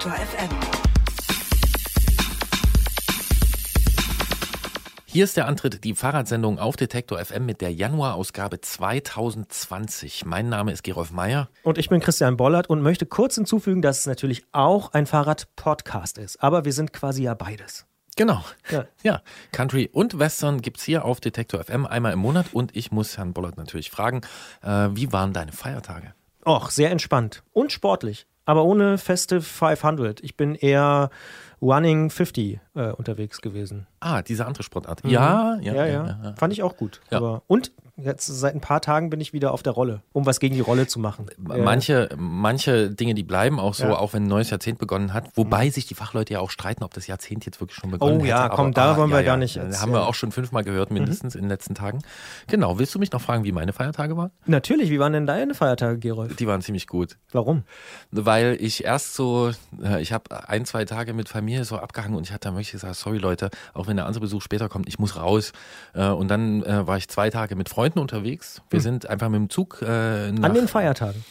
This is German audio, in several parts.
Detektor FM. Hier ist der Antritt, die Fahrradsendung auf Detektor FM mit der Januarausgabe 2020. Mein Name ist Gerolf Meyer. Und ich bin Christian Bollert und möchte kurz hinzufügen, dass es natürlich auch ein Fahrrad-Podcast ist. Aber wir sind quasi ja beides. Genau. Ja. Ja, Country und Western gibt's hier auf Detektor FM einmal im Monat. Und ich muss Herrn Bollert natürlich fragen, äh, wie waren deine Feiertage? Och, sehr entspannt und sportlich, aber ohne feste 500. Ich bin eher Running 50 äh, unterwegs gewesen. Ah, diese andere Sportart. Ja, ja, ja, ja. Fand ich auch gut. Ja. Aber, und jetzt seit ein paar Tagen bin ich wieder auf der Rolle, um was gegen die Rolle zu machen. Manche, manche Dinge, die bleiben auch so, Ja. auch wenn ein neues Jahrzehnt begonnen hat. Wobei sich die Fachleute ja auch streiten, ob das Jahrzehnt jetzt wirklich schon begonnen Oh ja, hätte. komm, da wollen wir gar nicht Das jetzt, haben wir ja. auch schon fünfmal gehört, Mhm. mindestens in den letzten Tagen. Genau. Willst du mich noch fragen, wie meine Feiertage waren? Natürlich, wie waren denn deine Feiertage, Gerolf? Die waren ziemlich gut. Warum? Weil ich erst so, äh, ich habe ein, zwei Tage mit Familie so abgehangen und ich hatte dann wirklich gesagt, sorry Leute, auch wenn der andere Besuch später kommt, ich muss raus. Äh, Und dann äh, war ich zwei Tage mit Freunden unterwegs. Wir sind einfach mit dem Zug äh, nach, Hm. An den Feiertagen.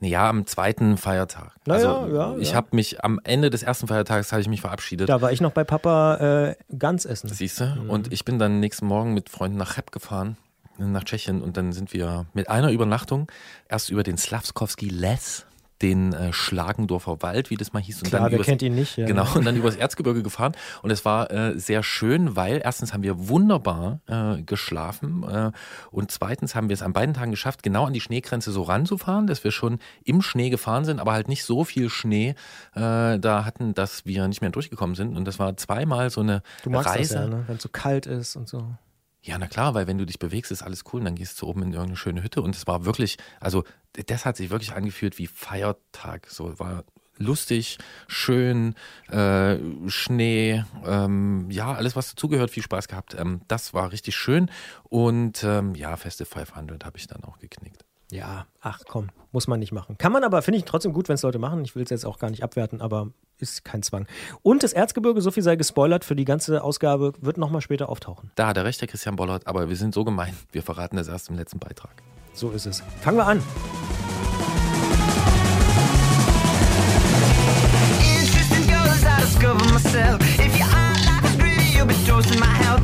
Ja, am zweiten Feiertag. Na also ja, ja, ich ja. habe mich am Ende des ersten Feiertags habe ich mich verabschiedet. Da war ich noch bei Papa äh, ganz essen. Siehst du? Mhm. Und ich bin dann nächsten Morgen mit Freunden nach Cheb gefahren, nach Tschechien. Und dann sind wir mit einer Übernachtung erst über den Slavskowski Les, den äh, Schlagendorfer Wald, wie das mal hieß. Und Klar, dann wer übers- kennt ihn nicht? Ja. Genau, und dann übers Erzgebirge gefahren. Und es war äh, sehr schön, weil erstens haben wir wunderbar äh, geschlafen äh, und zweitens haben wir es an beiden Tagen geschafft, genau an die Schneegrenze so ranzufahren, dass wir schon im Schnee gefahren sind, aber halt nicht so viel Schnee äh, da hatten, dass wir nicht mehr durchgekommen sind. Und das war zweimal so eine Du magst Reise. das ja, ne? wenn es so kalt ist und so. Ja, na klar, weil wenn du dich bewegst, ist alles cool und dann gehst du oben in irgendeine schöne Hütte und es war wirklich, also das hat sich wirklich angefühlt wie Feiertag. So war lustig, schön, äh, Schnee, ähm, ja, alles was dazugehört, viel Spaß gehabt. Ähm, das war richtig schön und ähm, ja, feste 500 habe ich dann auch geknickt. Ja, ach komm, muss man nicht machen. Kann man aber, finde ich trotzdem gut, wenn es Leute machen. Ich will es jetzt auch gar nicht abwerten, aber ist kein Zwang. Und das Erzgebirge, so viel sei gespoilert, für die ganze Ausgabe wird nochmal später auftauchen. Da hat er recht, der Christian Bollert, aber wir sind so gemein, wir verraten das erst im letzten Beitrag. So ist es. Fangen wir an. Interesting goes, I discover myself. If your art life is greedy, you'll be toasting my health.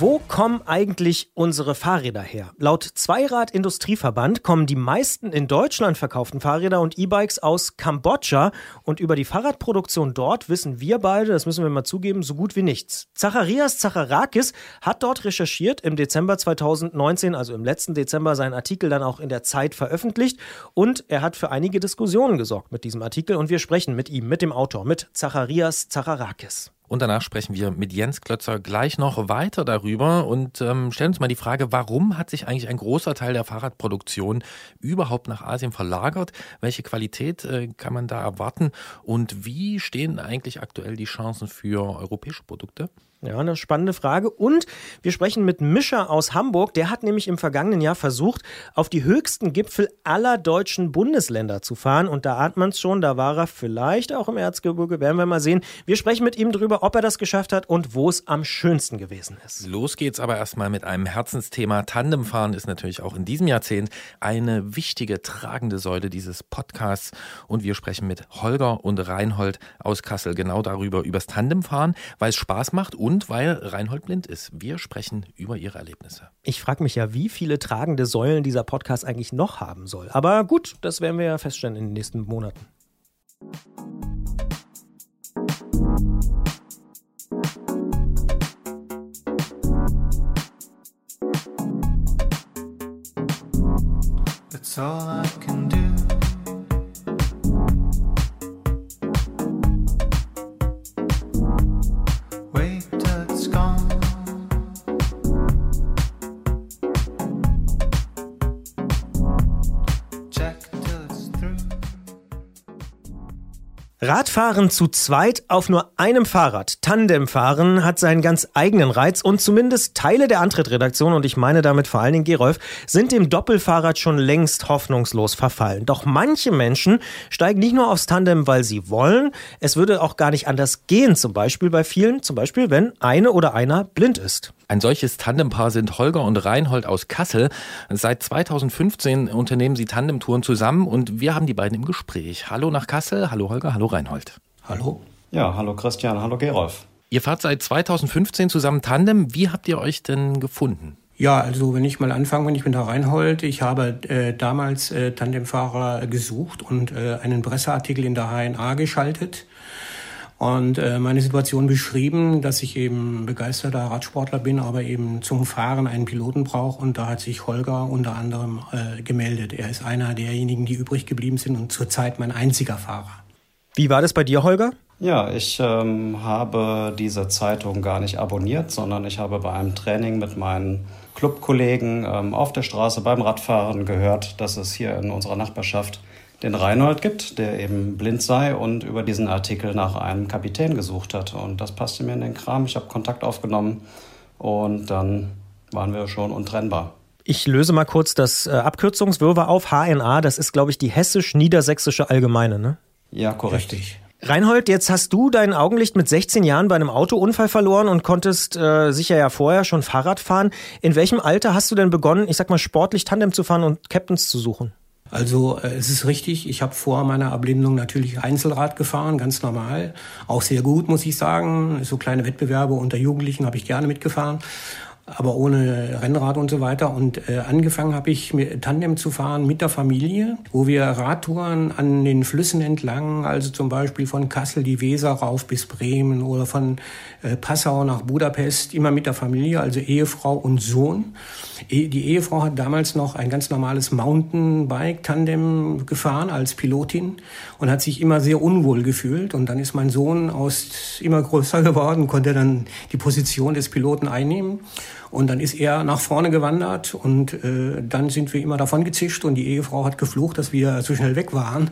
Wo kommen eigentlich unsere Fahrräder her? Laut Zweirad Industrieverband kommen die meisten in Deutschland verkauften Fahrräder und E-Bikes aus Kambodscha und über die Fahrradproduktion dort wissen wir beide, das müssen wir mal zugeben, so gut wie nichts. Zacharias Zacharakis hat dort recherchiert im Dezember 2019, also im letzten Dezember, seinen Artikel dann auch in der Zeit veröffentlicht und er hat für einige Diskussionen gesorgt mit diesem Artikel und wir sprechen mit ihm, mit dem Autor, mit Zacharias Zacharakis. Und danach sprechen wir mit Jens Klötzer gleich noch weiter darüber und ähm, stellen uns mal die Frage, warum hat sich eigentlich ein großer Teil der Fahrradproduktion überhaupt nach Asien verlagert? Welche Qualität äh, kann man da erwarten? Und wie stehen eigentlich aktuell die Chancen für europäische Produkte? Ja, eine spannende Frage. Und wir sprechen mit Mischer aus Hamburg. Der hat nämlich im vergangenen Jahr versucht, auf die höchsten Gipfel aller deutschen Bundesländer zu fahren. Und da ahnt man es schon, da war er vielleicht auch im Erzgebirge. Werden wir mal sehen. Wir sprechen mit ihm drüber, ob er das geschafft hat und wo es am schönsten gewesen ist. Los geht's aber erstmal mit einem Herzensthema. Tandemfahren ist natürlich auch in diesem Jahrzehnt eine wichtige tragende Säule dieses Podcasts. Und wir sprechen mit Holger und Reinhold aus Kassel genau darüber, übers Tandemfahren, weil es Spaß macht und weil Reinhold blind ist. Wir sprechen über ihre Erlebnisse. Ich frage mich ja, wie viele tragende Säulen dieser Podcast eigentlich noch haben soll. Aber gut, das werden wir ja feststellen in den nächsten Monaten. That's all I Radfahren zu zweit auf nur einem Fahrrad, Tandemfahren, hat seinen ganz eigenen Reiz und zumindest Teile der Antrittredaktion, und ich meine damit vor allen Dingen Gerolf, sind dem Doppelfahrrad schon längst hoffnungslos verfallen. Doch manche Menschen steigen nicht nur aufs Tandem, weil sie wollen, es würde auch gar nicht anders gehen, zum Beispiel bei vielen, zum Beispiel wenn eine oder einer blind ist. Ein solches Tandempaar sind Holger und Reinhold aus Kassel. Seit 2015 unternehmen sie Tandemtouren zusammen und wir haben die beiden im Gespräch. Hallo nach Kassel, hallo Holger, hallo Reinhold. Hallo? Ja, hallo Christian, hallo Gerolf. Ihr fahrt seit 2015 zusammen Tandem. Wie habt ihr euch denn gefunden? Ja, also wenn ich mal anfange, wenn ich bin der Reinhold, ich habe äh, damals äh, Tandemfahrer gesucht und äh, einen Presseartikel in der HNA geschaltet und äh, meine Situation beschrieben, dass ich eben begeisterter Radsportler bin, aber eben zum Fahren einen Piloten brauche und da hat sich Holger unter anderem äh, gemeldet. Er ist einer derjenigen, die übrig geblieben sind und zurzeit mein einziger Fahrer. Wie war das bei dir, Holger? Ja, ich ähm, habe diese Zeitung gar nicht abonniert, sondern ich habe bei einem Training mit meinen Clubkollegen ähm, auf der Straße beim Radfahren gehört, dass es hier in unserer Nachbarschaft den Reinhold gibt, der eben blind sei und über diesen Artikel nach einem Kapitän gesucht hat. Und das passte mir in den Kram. Ich habe Kontakt aufgenommen und dann waren wir schon untrennbar. Ich löse mal kurz das äh, Abkürzungswirrwarr auf. HNA, das ist, glaube ich, die hessisch-niedersächsische Allgemeine, ne? Ja, korrekt. Richtig. Reinhold, jetzt hast du dein Augenlicht mit 16 Jahren bei einem Autounfall verloren und konntest äh, sicher ja vorher schon Fahrrad fahren. In welchem Alter hast du denn begonnen, ich sag mal, sportlich Tandem zu fahren und Captains zu suchen? Also äh, es ist richtig, ich habe vor meiner Erblindung natürlich Einzelrad gefahren, ganz normal. Auch sehr gut, muss ich sagen. So kleine Wettbewerbe unter Jugendlichen habe ich gerne mitgefahren aber ohne Rennrad und so weiter. Und äh, angefangen habe ich mit Tandem zu fahren mit der Familie, wo wir Radtouren an den Flüssen entlang, also zum Beispiel von Kassel die Weser rauf bis Bremen oder von äh, Passau nach Budapest, immer mit der Familie, also Ehefrau und Sohn. Eh- Die Ehefrau hat damals noch ein ganz normales Mountainbike-Tandem gefahren als Pilotin und hat sich immer sehr unwohl gefühlt. Und dann ist mein Sohn aus immer größer geworden, konnte dann die Position des Piloten einnehmen. Und dann ist er nach vorne gewandert und äh, dann sind wir immer davon gezischt und die Ehefrau hat geflucht, dass wir zu schnell weg waren.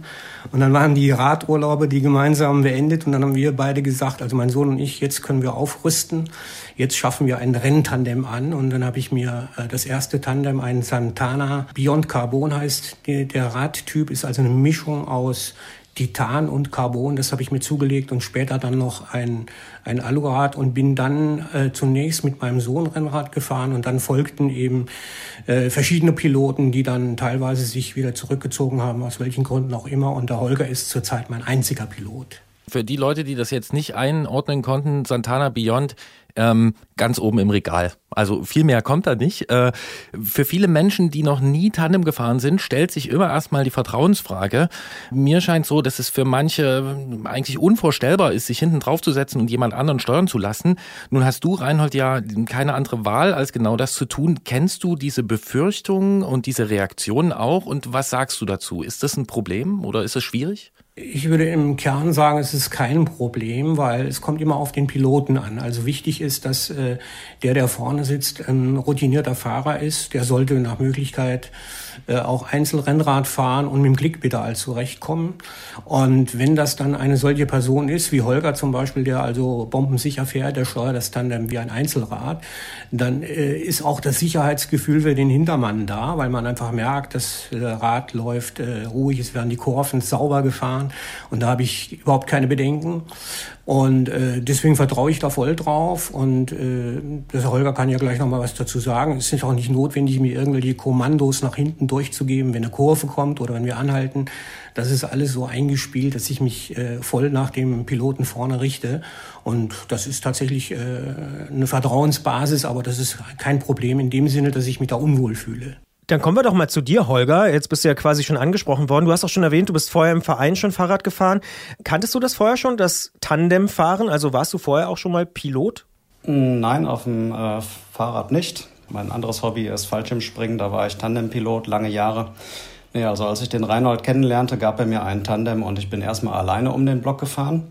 Und dann waren die Radurlaube, die gemeinsam beendet und dann haben wir beide gesagt, also mein Sohn und ich, jetzt können wir aufrüsten, jetzt schaffen wir ein Renntandem an. Und dann habe ich mir äh, das erste Tandem, ein Santana Beyond Carbon heißt, der, der Radtyp ist also eine Mischung aus Titan und Carbon, das habe ich mir zugelegt und später dann noch ein, ein Alurad und bin dann äh, zunächst mit meinem Sohn Rennrad gefahren und dann folgten eben äh, verschiedene Piloten, die dann teilweise sich wieder zurückgezogen haben, aus welchen Gründen auch immer. Und der Holger ist zurzeit mein einziger Pilot. Für die Leute, die das jetzt nicht einordnen konnten, Santana Beyond ähm, ganz oben im Regal. Also viel mehr kommt da nicht. Äh, für viele Menschen, die noch nie Tandem gefahren sind, stellt sich immer erstmal die Vertrauensfrage. Mir scheint so, dass es für manche eigentlich unvorstellbar ist, sich hinten drauf zu setzen und jemand anderen steuern zu lassen. Nun hast du, Reinhold, ja keine andere Wahl, als genau das zu tun. Kennst du diese Befürchtungen und diese Reaktionen auch? Und was sagst du dazu? Ist das ein Problem oder ist es schwierig? Ich würde im Kern sagen, es ist kein Problem, weil es kommt immer auf den Piloten an. Also wichtig ist, dass äh, der, der vorne sitzt, ein routinierter Fahrer ist. Der sollte nach Möglichkeit äh, auch Einzelrennrad fahren und mit dem Klickpedal zurechtkommen. Und wenn das dann eine solche Person ist, wie Holger zum Beispiel, der also bombensicher fährt, der steuert das Tandem wie ein Einzelrad, dann äh, ist auch das Sicherheitsgefühl für den Hintermann da, weil man einfach merkt, das Rad läuft äh, ruhig, es werden die Kurven sauber gefahren und da habe ich überhaupt keine Bedenken. Und äh, deswegen vertraue ich da voll drauf. Und äh, der Holger kann ja gleich noch mal was dazu sagen. Es ist auch nicht notwendig, mir irgendwelche Kommandos nach hinten durchzugeben, wenn eine Kurve kommt oder wenn wir anhalten. Das ist alles so eingespielt, dass ich mich äh, voll nach dem Piloten vorne richte. Und das ist tatsächlich äh, eine Vertrauensbasis, aber das ist kein Problem in dem Sinne, dass ich mich da unwohl fühle. Dann kommen wir doch mal zu dir, Holger. Jetzt bist du ja quasi schon angesprochen worden. Du hast auch schon erwähnt, du bist vorher im Verein schon Fahrrad gefahren. Kanntest du das vorher schon, das Tandemfahren? Also warst du vorher auch schon mal Pilot? Nein, auf dem äh, Fahrrad nicht. Mein anderes Hobby ist Fallschirmspringen. Da war ich Tandempilot lange Jahre. Nee, also als ich den Reinhold kennenlernte, gab er mir einen Tandem und ich bin erstmal alleine um den Block gefahren.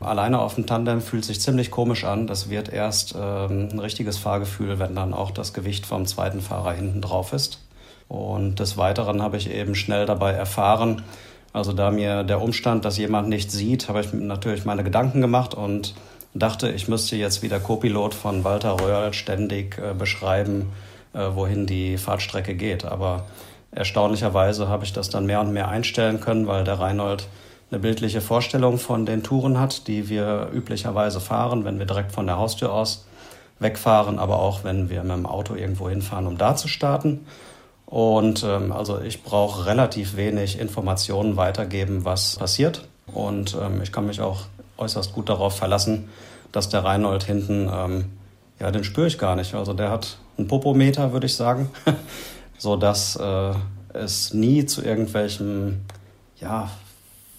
Alleine auf dem Tandem fühlt sich ziemlich komisch an. Das wird erst ähm, ein richtiges Fahrgefühl, wenn dann auch das Gewicht vom zweiten Fahrer hinten drauf ist. Und des Weiteren habe ich eben schnell dabei erfahren, also da mir der Umstand, dass jemand nicht sieht, habe ich natürlich meine Gedanken gemacht und dachte, ich müsste jetzt wie der Co-Pilot von Walter Röhrl ständig äh, beschreiben, äh, wohin die Fahrtstrecke geht. Aber erstaunlicherweise habe ich das dann mehr und mehr einstellen können, weil der Reinhold eine bildliche Vorstellung von den Touren hat, die wir üblicherweise fahren, wenn wir direkt von der Haustür aus wegfahren, aber auch wenn wir mit dem Auto irgendwo hinfahren, um da zu starten. Und ähm, also ich brauche relativ wenig Informationen weitergeben, was passiert. Und ähm, ich kann mich auch äußerst gut darauf verlassen, dass der Reinhold hinten, ähm, ja, den spüre ich gar nicht. Also der hat einen Popometer, würde ich sagen, so dass äh, es nie zu irgendwelchem, ja,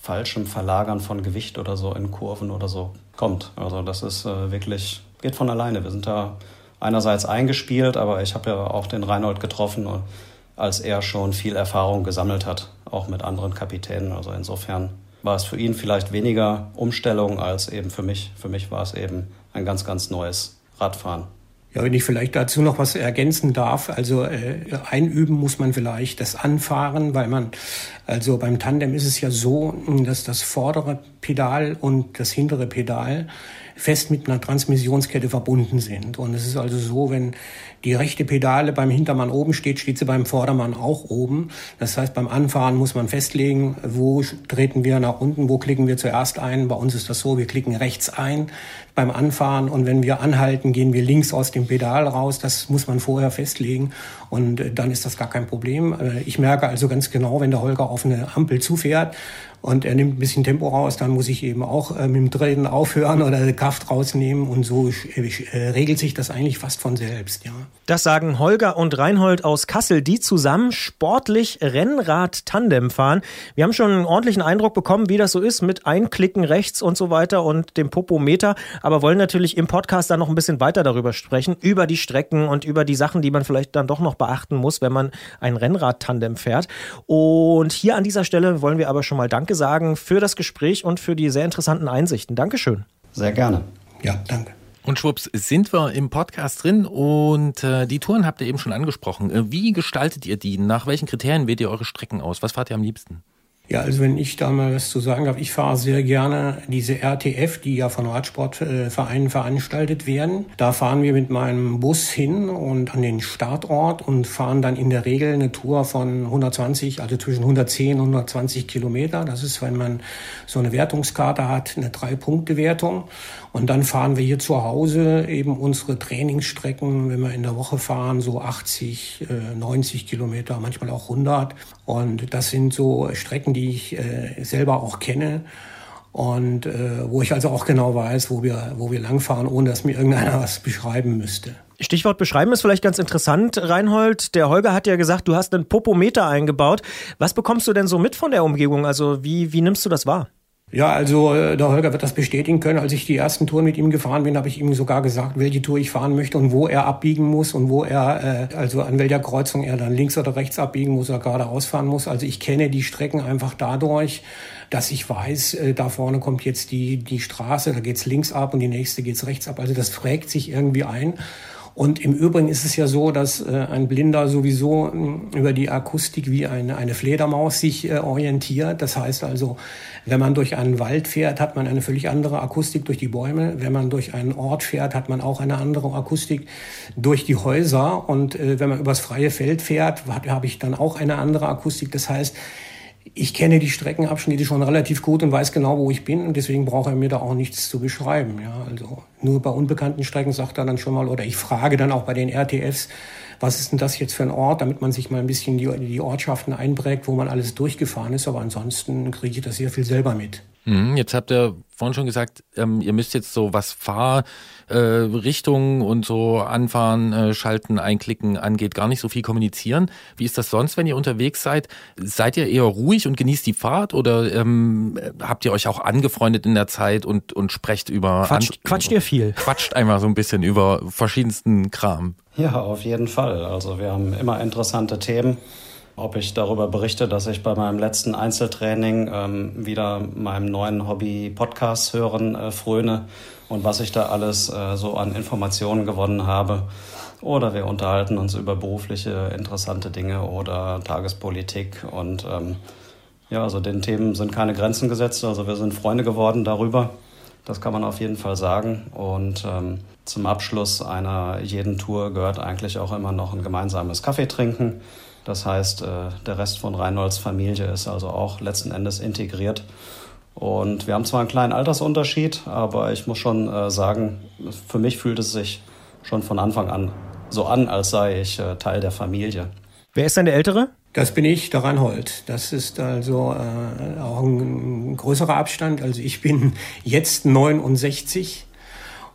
falschem Verlagern von Gewicht oder so in Kurven oder so kommt. Also das ist äh, wirklich, geht von alleine. Wir sind da einerseits eingespielt, aber ich habe ja auch den Reinhold getroffen und als er schon viel Erfahrung gesammelt hat, auch mit anderen Kapitänen. Also insofern war es für ihn vielleicht weniger Umstellung als eben für mich. Für mich war es eben ein ganz, ganz neues Radfahren. Ja, wenn ich vielleicht dazu noch was ergänzen darf, also äh, einüben muss man vielleicht das Anfahren, weil man, also beim Tandem ist es ja so, dass das vordere Pedal und das hintere Pedal fest mit einer Transmissionskette verbunden sind. Und es ist also so, wenn die rechte Pedale beim Hintermann oben steht, steht sie beim Vordermann auch oben. Das heißt, beim Anfahren muss man festlegen, wo treten wir nach unten, wo klicken wir zuerst ein. Bei uns ist das so, wir klicken rechts ein beim Anfahren und wenn wir anhalten, gehen wir links aus dem Pedal raus. Das muss man vorher festlegen und äh, dann ist das gar kein Problem. Äh, ich merke also ganz genau, wenn der Holger auf eine Ampel zufährt, und er nimmt ein bisschen Tempo raus, dann muss ich eben auch äh, mit dem Treten aufhören oder Kraft rausnehmen und so äh, regelt sich das eigentlich fast von selbst, ja. Das sagen Holger und Reinhold aus Kassel, die zusammen sportlich Rennrad-Tandem fahren. Wir haben schon einen ordentlichen Eindruck bekommen, wie das so ist mit Einklicken rechts und so weiter und dem Popometer, aber wollen natürlich im Podcast dann noch ein bisschen weiter darüber sprechen, über die Strecken und über die Sachen, die man vielleicht dann doch noch beachten muss, wenn man ein Rennrad-Tandem fährt. Und hier an dieser Stelle wollen wir aber schon mal Danke sagen für das Gespräch und für die sehr interessanten Einsichten. Dankeschön. Sehr gerne. Ja, danke. Und schwupps, sind wir im Podcast drin und äh, die Touren habt ihr eben schon angesprochen. Äh, wie gestaltet ihr die? Nach welchen Kriterien wählt ihr eure Strecken aus? Was fahrt ihr am liebsten? Ja, also wenn ich da mal was zu sagen darf, ich fahre sehr gerne diese RTF, die ja von Radsportvereinen veranstaltet werden. Da fahren wir mit meinem Bus hin und an den Startort und fahren dann in der Regel eine Tour von 120, also zwischen 110 und 120 Kilometer. Das ist, wenn man so eine Wertungskarte hat, eine Drei-Punkte-Wertung. Und dann fahren wir hier zu Hause eben unsere Trainingsstrecken, wenn wir in der Woche fahren, so 80, 90 äh, Kilometer, manchmal auch 100. Und das sind so Strecken, die ich äh, selber auch kenne und äh, wo ich also auch genau weiß, wo wir, wo wir langfahren, ohne dass mir irgendeiner was beschreiben müsste. Stichwort beschreiben ist vielleicht ganz interessant, Reinhold. Der Holger hat ja gesagt, du hast einen Popometer eingebaut. Was bekommst du denn so mit von der Umgebung? Also wie, wie nimmst du das wahr? Ja, also äh, der Holger wird das bestätigen können. Als ich die ersten Touren mit ihm gefahren bin, habe ich ihm sogar gesagt, welche Tour ich fahren möchte und wo er abbiegen muss und wo er, äh, also an welcher Kreuzung er dann links oder rechts abbiegen muss oder geradeaus fahren muss. Also ich kenne die Strecken einfach dadurch, dass ich weiß, äh, da vorne kommt jetzt die, die Straße, da geht's links ab und die nächste geht's rechts ab. Also das prägt sich irgendwie ein. Und im Übrigen ist es ja so, dass äh, ein Blinder sowieso äh, über die Akustik wie eine, eine Fledermaus sich äh, orientiert. Das heißt also, wenn man durch einen Wald fährt, hat man eine völlig andere Akustik durch die Bäume. Wenn man durch einen Ort fährt, hat man auch eine andere Akustik durch die Häuser. Und äh, wenn man übers freie Feld fährt, habe hab ich dann auch eine andere Akustik. Das heißt, ich kenne die Streckenabschnitte schon relativ gut und weiß genau, wo ich bin und deswegen braucht er mir da auch nichts zu beschreiben. Ja, also nur bei unbekannten Strecken sagt er dann schon mal oder ich frage dann auch bei den RTFs, was ist denn das jetzt für ein Ort, damit man sich mal ein bisschen die, die Ortschaften einprägt, wo man alles durchgefahren ist. Aber ansonsten kriege ich das sehr viel selber mit. Mhm, jetzt habt ihr vorhin schon gesagt, ähm, ihr müsst jetzt so was Fahrrichtungen äh, und so anfahren, äh, schalten, einklicken angeht, gar nicht so viel kommunizieren. Wie ist das sonst, wenn ihr unterwegs seid? Seid ihr eher ruhig und genießt die Fahrt oder ähm, habt ihr euch auch angefreundet in der Zeit und, und sprecht über... Quatsch, an, quatscht ihr viel? Quatscht einmal so ein bisschen über verschiedensten Kram. Ja, auf jeden Fall. Also wir haben immer interessante Themen ob ich darüber berichte, dass ich bei meinem letzten Einzeltraining ähm, wieder meinem neuen Hobby Podcast hören äh, fröne und was ich da alles äh, so an Informationen gewonnen habe. Oder wir unterhalten uns über berufliche interessante Dinge oder Tagespolitik und ähm, ja, also den Themen sind keine Grenzen gesetzt. Also wir sind Freunde geworden darüber. Das kann man auf jeden Fall sagen. Und ähm, zum Abschluss einer jeden Tour gehört eigentlich auch immer noch ein gemeinsames Kaffee trinken. Das heißt, äh, der Rest von Reinholds Familie ist also auch letzten Endes integriert. Und wir haben zwar einen kleinen Altersunterschied, aber ich muss schon äh, sagen, für mich fühlt es sich schon von Anfang an so an, als sei ich äh, Teil der Familie. Wer ist denn der Ältere? Das bin ich, der Reinhold. Das ist also äh, auch ein größerer Abstand. Also ich bin jetzt 69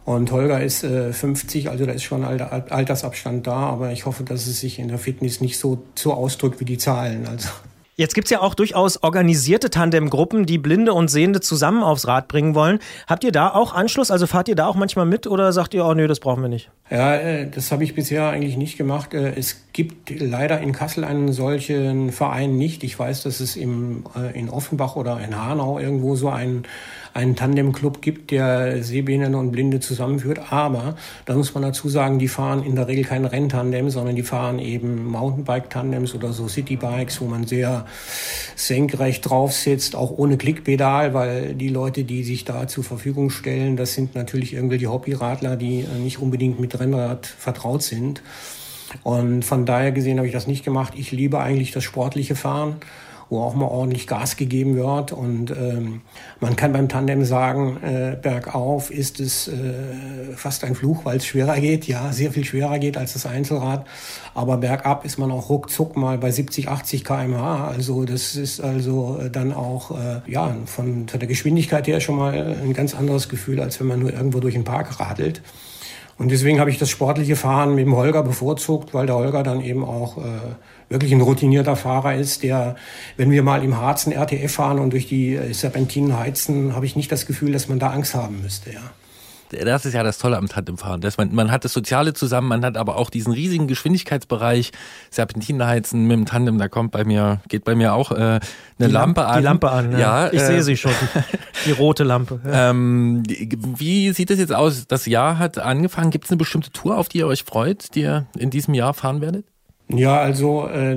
und Holger ist äh, 50, also da ist schon ein Altersabstand da, aber ich hoffe, dass es sich in der Fitness nicht so, so ausdrückt wie die Zahlen. Also. Jetzt gibt's ja auch durchaus organisierte Tandemgruppen, die Blinde und Sehende zusammen aufs Rad bringen wollen. Habt ihr da auch Anschluss? Also fahrt ihr da auch manchmal mit oder sagt ihr, oh nee, das brauchen wir nicht? Ja, äh, das habe ich bisher eigentlich nicht gemacht. Äh, es gibt leider in Kassel einen solchen Verein nicht. Ich weiß, dass es im, äh, in Offenbach oder in Hanau irgendwo so einen einen Tandemclub gibt, der Sehbehinderte und Blinde zusammenführt. Aber da muss man dazu sagen, die fahren in der Regel kein Renntandem, sondern die fahren eben Mountainbike-Tandems oder so Citybikes, wo man sehr senkrecht drauf sitzt, auch ohne Klickpedal, weil die Leute, die sich da zur Verfügung stellen, das sind natürlich irgendwelche Hobbyradler, die nicht unbedingt mit Rennrad vertraut sind. Und von daher gesehen habe ich das nicht gemacht. Ich liebe eigentlich das sportliche Fahren wo auch mal ordentlich Gas gegeben wird. Und ähm, man kann beim Tandem sagen, äh, bergauf ist es äh, fast ein Fluch, weil es schwerer geht. Ja, sehr viel schwerer geht als das Einzelrad. Aber bergab ist man auch ruckzuck mal bei 70, 80 kmh. Also das ist also äh, dann auch äh, ja von, von der Geschwindigkeit her schon mal ein ganz anderes Gefühl, als wenn man nur irgendwo durch den Park radelt. Und deswegen habe ich das sportliche Fahren mit dem Holger bevorzugt, weil der Holger dann eben auch äh, wirklich ein routinierter Fahrer ist, der, wenn wir mal im Harzen RTF fahren und durch die äh, Serpentinen heizen, habe ich nicht das Gefühl, dass man da Angst haben müsste, ja das ist ja das Tolle am Tandemfahren. Dass man, man hat das Soziale zusammen, man hat aber auch diesen riesigen Geschwindigkeitsbereich, Serpentinenheizen mit dem Tandem, da kommt bei mir, geht bei mir auch äh, eine die Lampe an. Die Lampe an, ja. ja ich äh, sehe sie schon. Die rote Lampe. Ja. Ähm, wie sieht es jetzt aus? Das Jahr hat angefangen. Gibt es eine bestimmte Tour, auf die ihr euch freut, die ihr in diesem Jahr fahren werdet? Ja, also äh,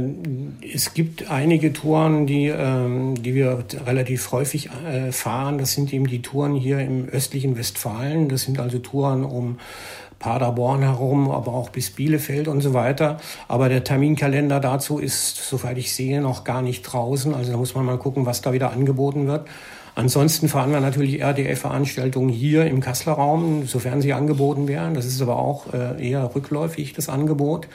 es gibt einige Touren, die, ähm, die wir relativ häufig äh, fahren. Das sind eben die Touren hier im östlichen Westfalen. Das sind also Touren um Paderborn herum, aber auch bis Bielefeld und so weiter. Aber der Terminkalender dazu ist, soweit ich sehe, noch gar nicht draußen. Also da muss man mal gucken, was da wieder angeboten wird. Ansonsten fahren wir natürlich RDF-Veranstaltungen hier im Kasseler Raum, sofern sie angeboten werden. Das ist aber auch äh, eher rückläufig, das Angebot.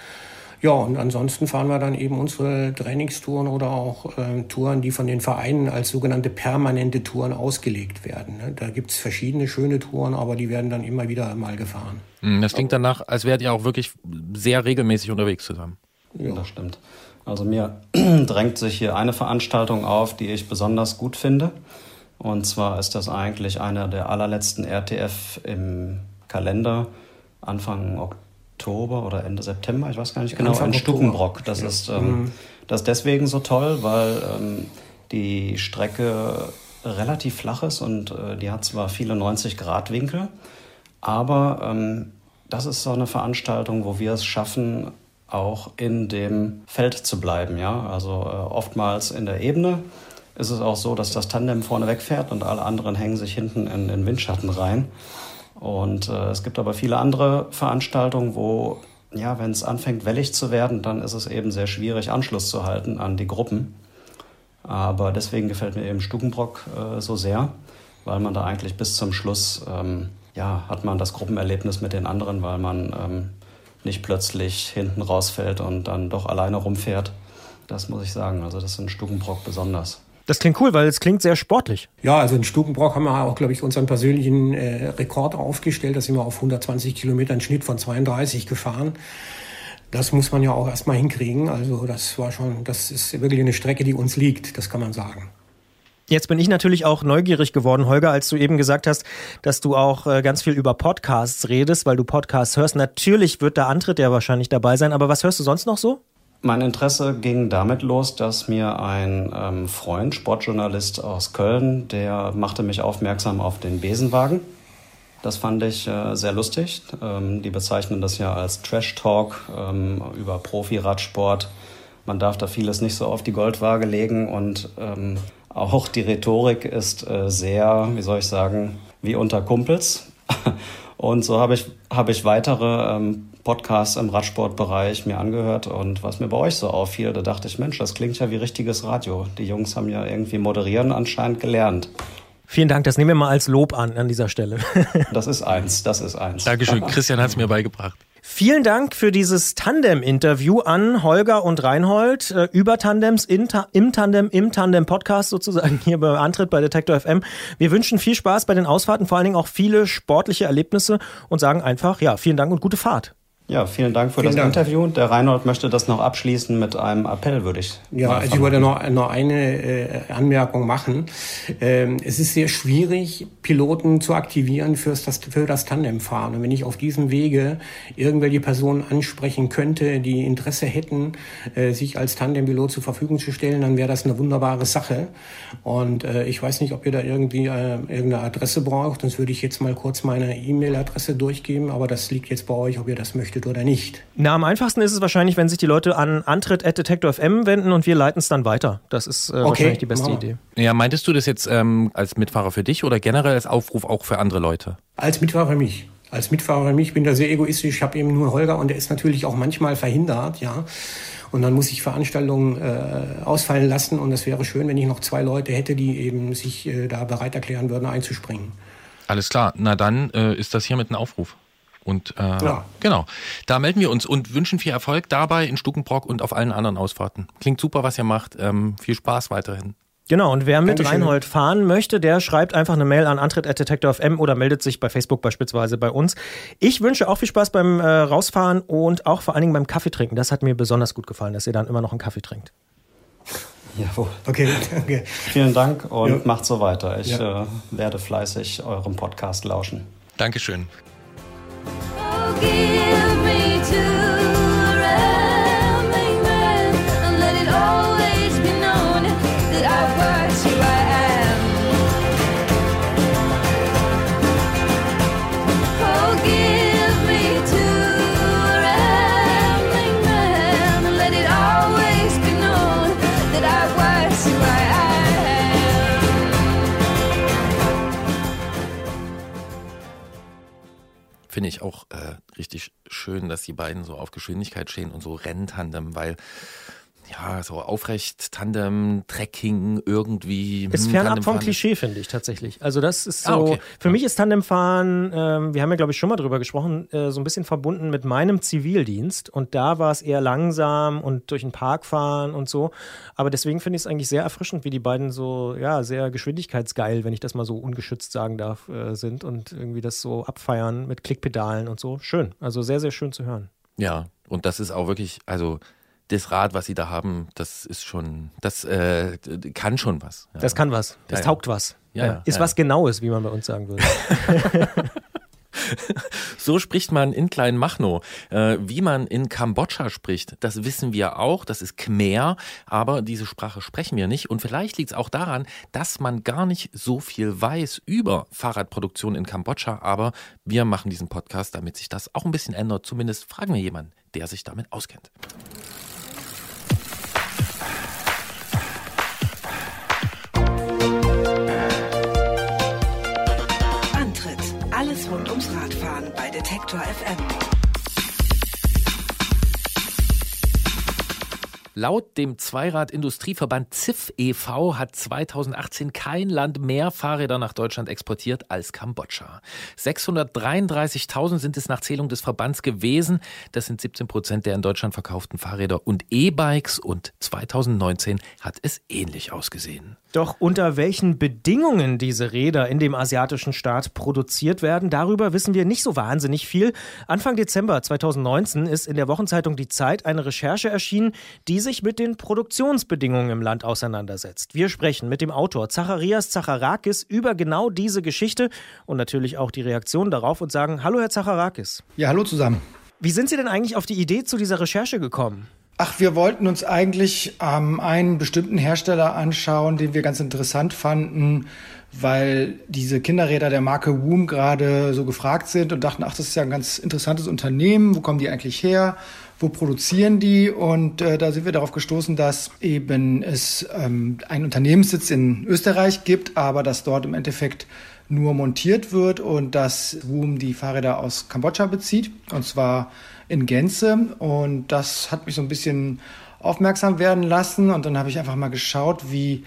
Ja, und ansonsten fahren wir dann eben unsere Trainingstouren oder auch äh, Touren, die von den Vereinen als sogenannte permanente Touren ausgelegt werden. Ne? Da gibt's verschiedene schöne Touren, aber die werden dann immer wieder mal gefahren. Hm, das klingt danach, als wärt ihr auch wirklich sehr regelmäßig unterwegs zusammen. Ja, das stimmt. Also mir drängt sich hier eine Veranstaltung auf, die ich besonders gut finde. Und zwar ist das eigentlich einer der allerletzten RTF im Kalender, Anfang Oktober. Oder Ende September, ich weiß gar nicht genau, Anfang in Stuckenbrock. Das, ja. ist, ähm, mhm. das ist deswegen so toll, weil ähm, die Strecke relativ flach ist und äh, die hat zwar viele 90 Grad Winkel, aber ähm, das ist so eine Veranstaltung, wo wir es schaffen, auch in dem Feld zu bleiben. Ja? Also äh, oftmals in der Ebene ist es auch so, dass das Tandem vorne wegfährt und alle anderen hängen sich hinten in den Windschatten rein. Und äh, es gibt aber viele andere Veranstaltungen, wo, ja, wenn es anfängt wellig zu werden, dann ist es eben sehr schwierig, Anschluss zu halten an die Gruppen. Aber deswegen gefällt mir eben Stukenbrock äh, so sehr, weil man da eigentlich bis zum Schluss, ähm, ja, hat man das Gruppenerlebnis mit den anderen, weil man ähm, nicht plötzlich hinten rausfällt und dann doch alleine rumfährt. Das muss ich sagen. Also das ist in Stukenbrock besonders. Das klingt cool, weil es klingt sehr sportlich. Ja, also in Stukenbrock haben wir auch, glaube ich, unseren persönlichen äh, Rekord aufgestellt. Da sind wir auf 120 Kilometern Schnitt von 32 gefahren. Das muss man ja auch erstmal hinkriegen. Also das war schon, das ist wirklich eine Strecke, die uns liegt, das kann man sagen. Jetzt bin ich natürlich auch neugierig geworden, Holger, als du eben gesagt hast, dass du auch äh, ganz viel über Podcasts redest, weil du Podcasts hörst. Natürlich wird der Antritt ja wahrscheinlich dabei sein, aber was hörst du sonst noch so? Mein Interesse ging damit los, dass mir ein ähm, Freund, Sportjournalist aus Köln, der machte mich aufmerksam auf den Besenwagen. Das fand ich äh, sehr lustig. Ähm, die bezeichnen das ja als Trash Talk ähm, über Profi-Radsport. Man darf da vieles nicht so auf die Goldwaage legen und ähm, auch die Rhetorik ist äh, sehr, wie soll ich sagen, wie unter Kumpels. Und so habe ich, habe ich weitere ähm, Podcasts im Radsportbereich mir angehört und was mir bei euch so auffiel, da dachte ich, Mensch, das klingt ja wie richtiges Radio. Die Jungs haben ja irgendwie moderieren anscheinend gelernt. Vielen Dank, das nehmen wir mal als Lob an an dieser Stelle. Das ist eins, das ist eins. Dankeschön. Christian hat es mir beigebracht. Vielen Dank für dieses Tandem-Interview an Holger und Reinhold äh, über Tandems in Ta im Tandem, im Tandem-Podcast sozusagen hier beim Antritt bei Detektor FM. Wir wünschen viel Spaß bei den Ausfahrten, vor allen Dingen auch viele sportliche Erlebnisse und sagen einfach, ja, vielen Dank und gute Fahrt. Ja, vielen Dank für Vielen das Dank. Interview. Der Reinhold möchte das noch abschließen mit einem Appell, würde ich. Ja, also ich wollte noch, noch eine äh, Anmerkung machen. Ähm, es ist sehr schwierig, Piloten zu aktivieren fürs, das, für das Tandemfahren. Und wenn ich auf diesem Wege irgendwelche Personen ansprechen könnte, die Interesse hätten, äh, sich als Tandempilot zur Verfügung zu stellen, dann wäre das eine wunderbare Sache. Und äh, ich weiß nicht, ob ihr da irgendwie äh, irgendeine Adresse braucht. Sonst würde ich jetzt mal kurz meine E-Mail-Adresse durchgeben. Aber das liegt jetzt bei euch, ob ihr das möchtet oder nicht. Na, am einfachsten ist es wahrscheinlich, wenn sich die Leute an Antritt.detektor FM wenden und wir leiten es dann weiter. Das ist äh, wahrscheinlich die beste wir. Idee. Ja, meintest du das jetzt ähm, als Mitfahrer für dich oder generell als Aufruf auch für andere Leute? Als Mitfahrer für mich. Als Mitfahrer für mich Ich bin da sehr egoistisch. Ich habe eben nur Holger und der ist natürlich auch manchmal verhindert, ja. Und dann muss ich Veranstaltungen äh, ausfallen lassen und es wäre schön, wenn ich noch zwei Leute hätte, die eben sich äh, da bereit erklären würden, einzuspringen. Alles klar. Na dann äh, ist das hiermit ein Aufruf. Und äh, Ja. genau, da melden wir uns und wünschen viel Erfolg dabei in Stukenbrock und auf allen anderen Ausfahrten. Klingt super, was ihr macht. Ähm, viel Spaß weiterhin. Genau, und wer mit Dankeschön. Reinhold fahren möchte, der schreibt einfach eine Mail an Antritt.detektor FM oder meldet sich bei Facebook beispielsweise bei uns. Ich wünsche auch viel Spaß beim äh, Rausfahren und auch vor allen Dingen beim Kaffee trinken. Das hat mir besonders gut gefallen, dass ihr dann immer noch einen Kaffee trinkt. Jawohl. Okay, danke. Vielen Dank und Ja. macht so weiter. Ich Ja. äh, werde fleißig eurem Podcast lauschen. Dankeschön. Oh, Finde ich auch äh, richtig schön, dass die beiden so auf Geschwindigkeit stehen und so Renntandem, weil ja, so aufrecht Tandem, Trekking irgendwie. Ist hm, fernab vom Klischee, finde ich tatsächlich. Also das ist so, Ah, okay. für mich ist Tandemfahren, ähm, wir haben ja glaube ich schon mal drüber gesprochen, äh, so ein bisschen verbunden mit meinem Zivildienst und da war es eher langsam und durch den Park fahren und so. Aber deswegen finde ich es eigentlich sehr erfrischend, wie die beiden so, ja, sehr geschwindigkeitsgeil, wenn ich das mal so ungeschützt sagen darf, äh, sind und irgendwie das so abfeiern mit Klickpedalen und so. Schön. Also sehr, sehr schön zu hören. Ja, und das ist auch wirklich, also das Rad, was sie da haben, das ist schon, das äh, kann schon was. Ja. Das kann was. Das Ja, taugt was. Ja, ist was Genaues, wie man bei uns sagen würde. So spricht man in Kleinmachnow. Äh, wie man in Kambodscha spricht, das wissen wir auch. Das ist Khmer, aber diese Sprache sprechen wir nicht. Und vielleicht liegt es auch daran, dass man gar nicht so viel weiß über Fahrradproduktion in Kambodscha. Aber wir machen diesen Podcast, damit sich das auch ein bisschen ändert. Zumindest fragen wir jemanden, der sich damit auskennt. Rund ums Radfahren bei Detektor FM. Laut dem Zweirad-Industrieverband ZIF e.V. hat 2018 kein Land mehr Fahrräder nach Deutschland exportiert als Kambodscha. 633.000 sind es nach Zählung des Verbands gewesen. Das sind 17 Prozent der in Deutschland verkauften Fahrräder und E-Bikes. Und 2019 hat es ähnlich ausgesehen. Doch unter welchen Bedingungen diese Räder in dem asiatischen Staat produziert werden, darüber wissen wir nicht so wahnsinnig viel. Anfang Dezember 2019 ist in der Wochenzeitung Die Zeit eine Recherche erschienen, die sich mit den Produktionsbedingungen im Land auseinandersetzt. Wir sprechen mit dem Autor Zacharias Zacharakis über genau diese Geschichte und natürlich auch die Reaktion darauf und sagen, hallo Herr Zacharakis. Ja, hallo zusammen. Wie sind Sie denn eigentlich auf die Idee zu dieser Recherche gekommen? Ach, wir wollten uns eigentlich ähm, einen bestimmten Hersteller anschauen, den wir ganz interessant fanden, weil diese Kinderräder der Marke Woom gerade so gefragt sind und dachten, ach, das ist ja ein ganz interessantes Unternehmen, wo kommen die eigentlich her? Wo produzieren die? Und äh, da sind wir darauf gestoßen, dass eben es ähm, einen Unternehmenssitz in Österreich gibt, aber dass dort im Endeffekt nur montiert wird und dass Woom die Fahrräder aus Kambodscha bezieht. Und zwar in Gänze. Und das hat mich so ein bisschen aufmerksam werden lassen. Und dann habe ich einfach mal geschaut, wie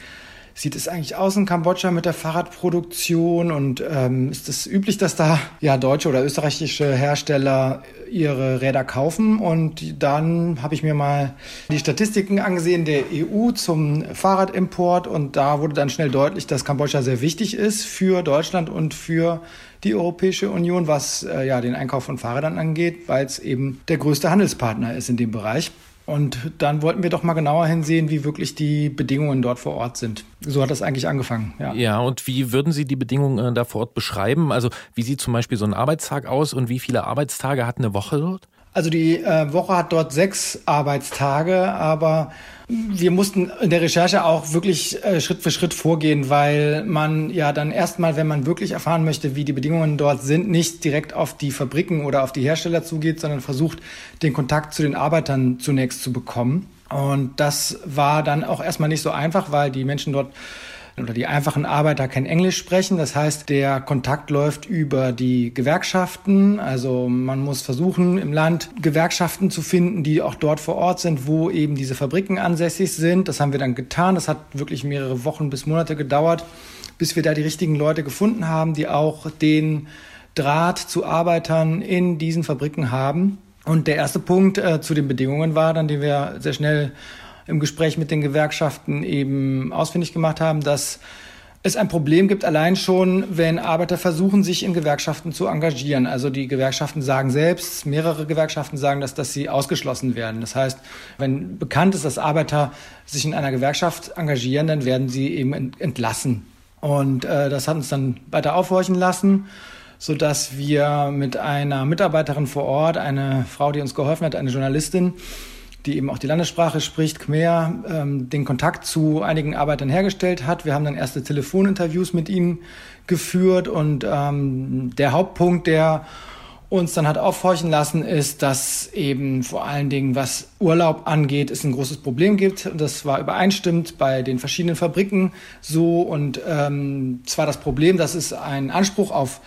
sieht es eigentlich aus in Kambodscha mit der Fahrradproduktion und ähm, ist es üblich, dass da ja deutsche oder österreichische Hersteller ihre Räder kaufen und dann habe ich mir mal die Statistiken angesehen der EU zum Fahrradimport und da wurde dann schnell deutlich, dass Kambodscha sehr wichtig ist für Deutschland und für die Europäische Union, was äh, ja den Einkauf von Fahrrädern angeht, weil es eben der größte Handelspartner ist in dem Bereich. Und dann wollten wir doch mal genauer hinsehen, wie wirklich die Bedingungen dort vor Ort sind. So hat das eigentlich angefangen. Ja, Ja, und wie würden Sie die Bedingungen äh, da vor Ort beschreiben? Also wie sieht zum Beispiel so ein Arbeitstag aus und wie viele Arbeitstage hat eine Woche dort? Also die äh, Woche hat dort sechs Arbeitstage, aber wir mussten in der Recherche auch wirklich äh, Schritt für Schritt vorgehen, weil man ja dann erstmal, wenn man wirklich erfahren möchte, wie die Bedingungen dort sind, nicht direkt auf die Fabriken oder auf die Hersteller zugeht, sondern versucht, den Kontakt zu den Arbeitern zunächst zu bekommen. Und das war dann auch erstmal nicht so einfach, weil die Menschen dort oder die einfachen Arbeiter kein Englisch sprechen. Das heißt, der Kontakt läuft über die Gewerkschaften. Also man muss versuchen, im Land Gewerkschaften zu finden, die auch dort vor Ort sind, wo eben diese Fabriken ansässig sind. Das haben wir dann getan. Das hat wirklich mehrere Wochen bis Monate gedauert, bis wir da die richtigen Leute gefunden haben, die auch den Draht zu Arbeitern in diesen Fabriken haben. Und der erste Punkt äh, zu den Bedingungen war dann, den wir sehr schnell im Gespräch mit den Gewerkschaften eben ausfindig gemacht haben, dass es ein Problem gibt, allein schon, wenn Arbeiter versuchen, sich in Gewerkschaften zu engagieren. Also die Gewerkschaften sagen selbst, mehrere Gewerkschaften sagen, dass, dass sie ausgeschlossen werden. Das heißt, wenn bekannt ist, dass Arbeiter sich in einer Gewerkschaft engagieren, dann werden sie eben ent- entlassen. Und äh, das hat uns dann weiter aufhorchen lassen, sodass wir mit einer Mitarbeiterin vor Ort, eine Frau, die uns geholfen hat, eine Journalistin, die eben auch die Landessprache spricht, Khmer, ähm, den Kontakt zu einigen Arbeitern hergestellt hat. Wir haben dann erste Telefoninterviews mit ihnen geführt und ähm, der Hauptpunkt, der uns dann hat aufhorchen lassen, ist, dass eben vor allen Dingen, was Urlaub angeht, es ein großes Problem gibt. Und das war übereinstimmend bei den verschiedenen Fabriken so. Und ähm, zwar das Problem, dass es einen Anspruch auf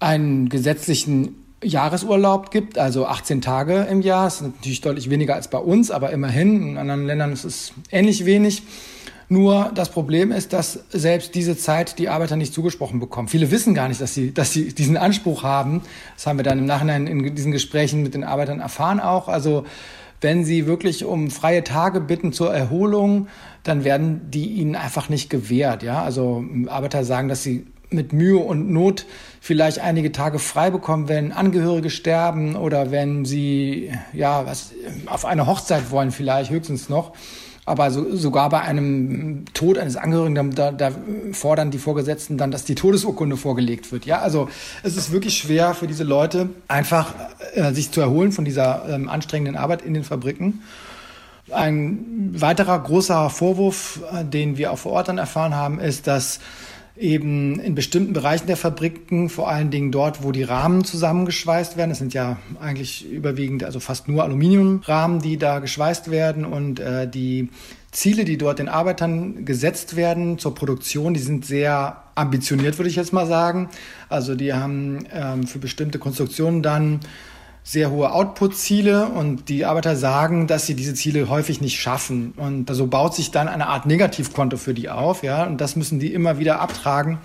einen gesetzlichen Jahresurlaub gibt, also 18 Tage im Jahr. Das ist natürlich deutlich weniger als bei uns, aber immerhin. In anderen Ländern ist es ähnlich wenig. Nur das Problem ist, dass selbst diese Zeit die Arbeiter nicht zugesprochen bekommen. Viele wissen gar nicht, dass sie, dass sie diesen Anspruch haben. Das haben wir dann im Nachhinein in diesen Gesprächen mit den Arbeitern erfahren auch. Also wenn sie wirklich um freie Tage bitten zur Erholung, dann werden die ihnen einfach nicht gewährt. Ja, also Arbeiter sagen, dass sie mit Mühe und Not vielleicht einige Tage frei bekommen, wenn Angehörige sterben oder wenn sie ja was auf eine Hochzeit wollen, vielleicht höchstens noch. Aber so, sogar bei einem Tod eines Angehörigen, da, da fordern die Vorgesetzten dann, dass die Todesurkunde vorgelegt wird. Ja, also es ist wirklich schwer für diese Leute, einfach äh, sich zu erholen von dieser ähm, anstrengenden Arbeit in den Fabriken. Ein weiterer großer Vorwurf, äh, den wir auch vor Ort dann erfahren haben, ist, dass eben in bestimmten Bereichen der Fabriken, vor allen Dingen dort, wo die Rahmen zusammengeschweißt werden, es sind ja eigentlich überwiegend, also fast nur Aluminiumrahmen, die da geschweißt werden und äh, die Ziele, die dort den Arbeitern gesetzt werden zur Produktion, die sind sehr ambitioniert, würde ich jetzt mal sagen. Also die haben ähm, für bestimmte Konstruktionen dann sehr hohe Output-Ziele und die Arbeiter sagen, dass sie diese Ziele häufig nicht schaffen. Und so baut sich dann eine Art Negativkonto für die auf, ja, und das müssen die immer wieder abtragen.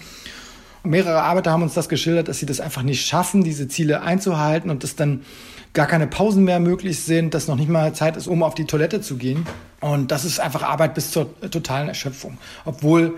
Und mehrere Arbeiter haben uns das geschildert, dass sie das einfach nicht schaffen, diese Ziele einzuhalten und dass dann gar keine Pausen mehr möglich sind, dass noch nicht mal Zeit ist, um auf die Toilette zu gehen. Und das ist einfach Arbeit bis zur totalen Erschöpfung. Obwohl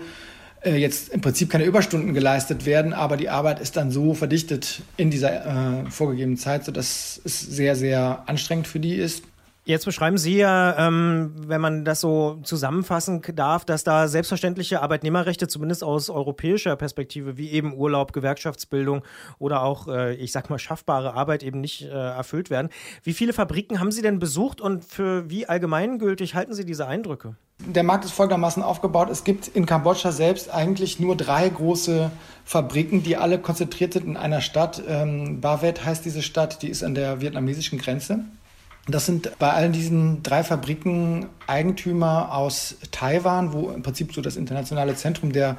äh, jetzt im Prinzip keine Überstunden geleistet werden, aber die Arbeit ist dann so verdichtet in dieser äh, vorgegebenen Zeit, sodass es sehr, sehr anstrengend für die ist. Jetzt beschreiben Sie ja, ähm, wenn man das so zusammenfassen darf, dass da selbstverständliche Arbeitnehmerrechte, zumindest aus europäischer Perspektive, wie eben Urlaub, Gewerkschaftsbildung oder auch, äh, ich sag mal, schaffbare Arbeit eben nicht äh, erfüllt werden. Wie viele Fabriken haben Sie denn besucht und für wie allgemeingültig halten Sie diese Eindrücke? Der Markt ist folgendermaßen aufgebaut. Es gibt in Kambodscha selbst eigentlich nur drei große Fabriken, die alle konzentriert sind in einer Stadt. Ähm, Bavet heißt diese Stadt, die ist an der vietnamesischen Grenze. Das sind bei allen diesen drei Fabriken Eigentümer aus Taiwan, wo im Prinzip so das internationale Zentrum der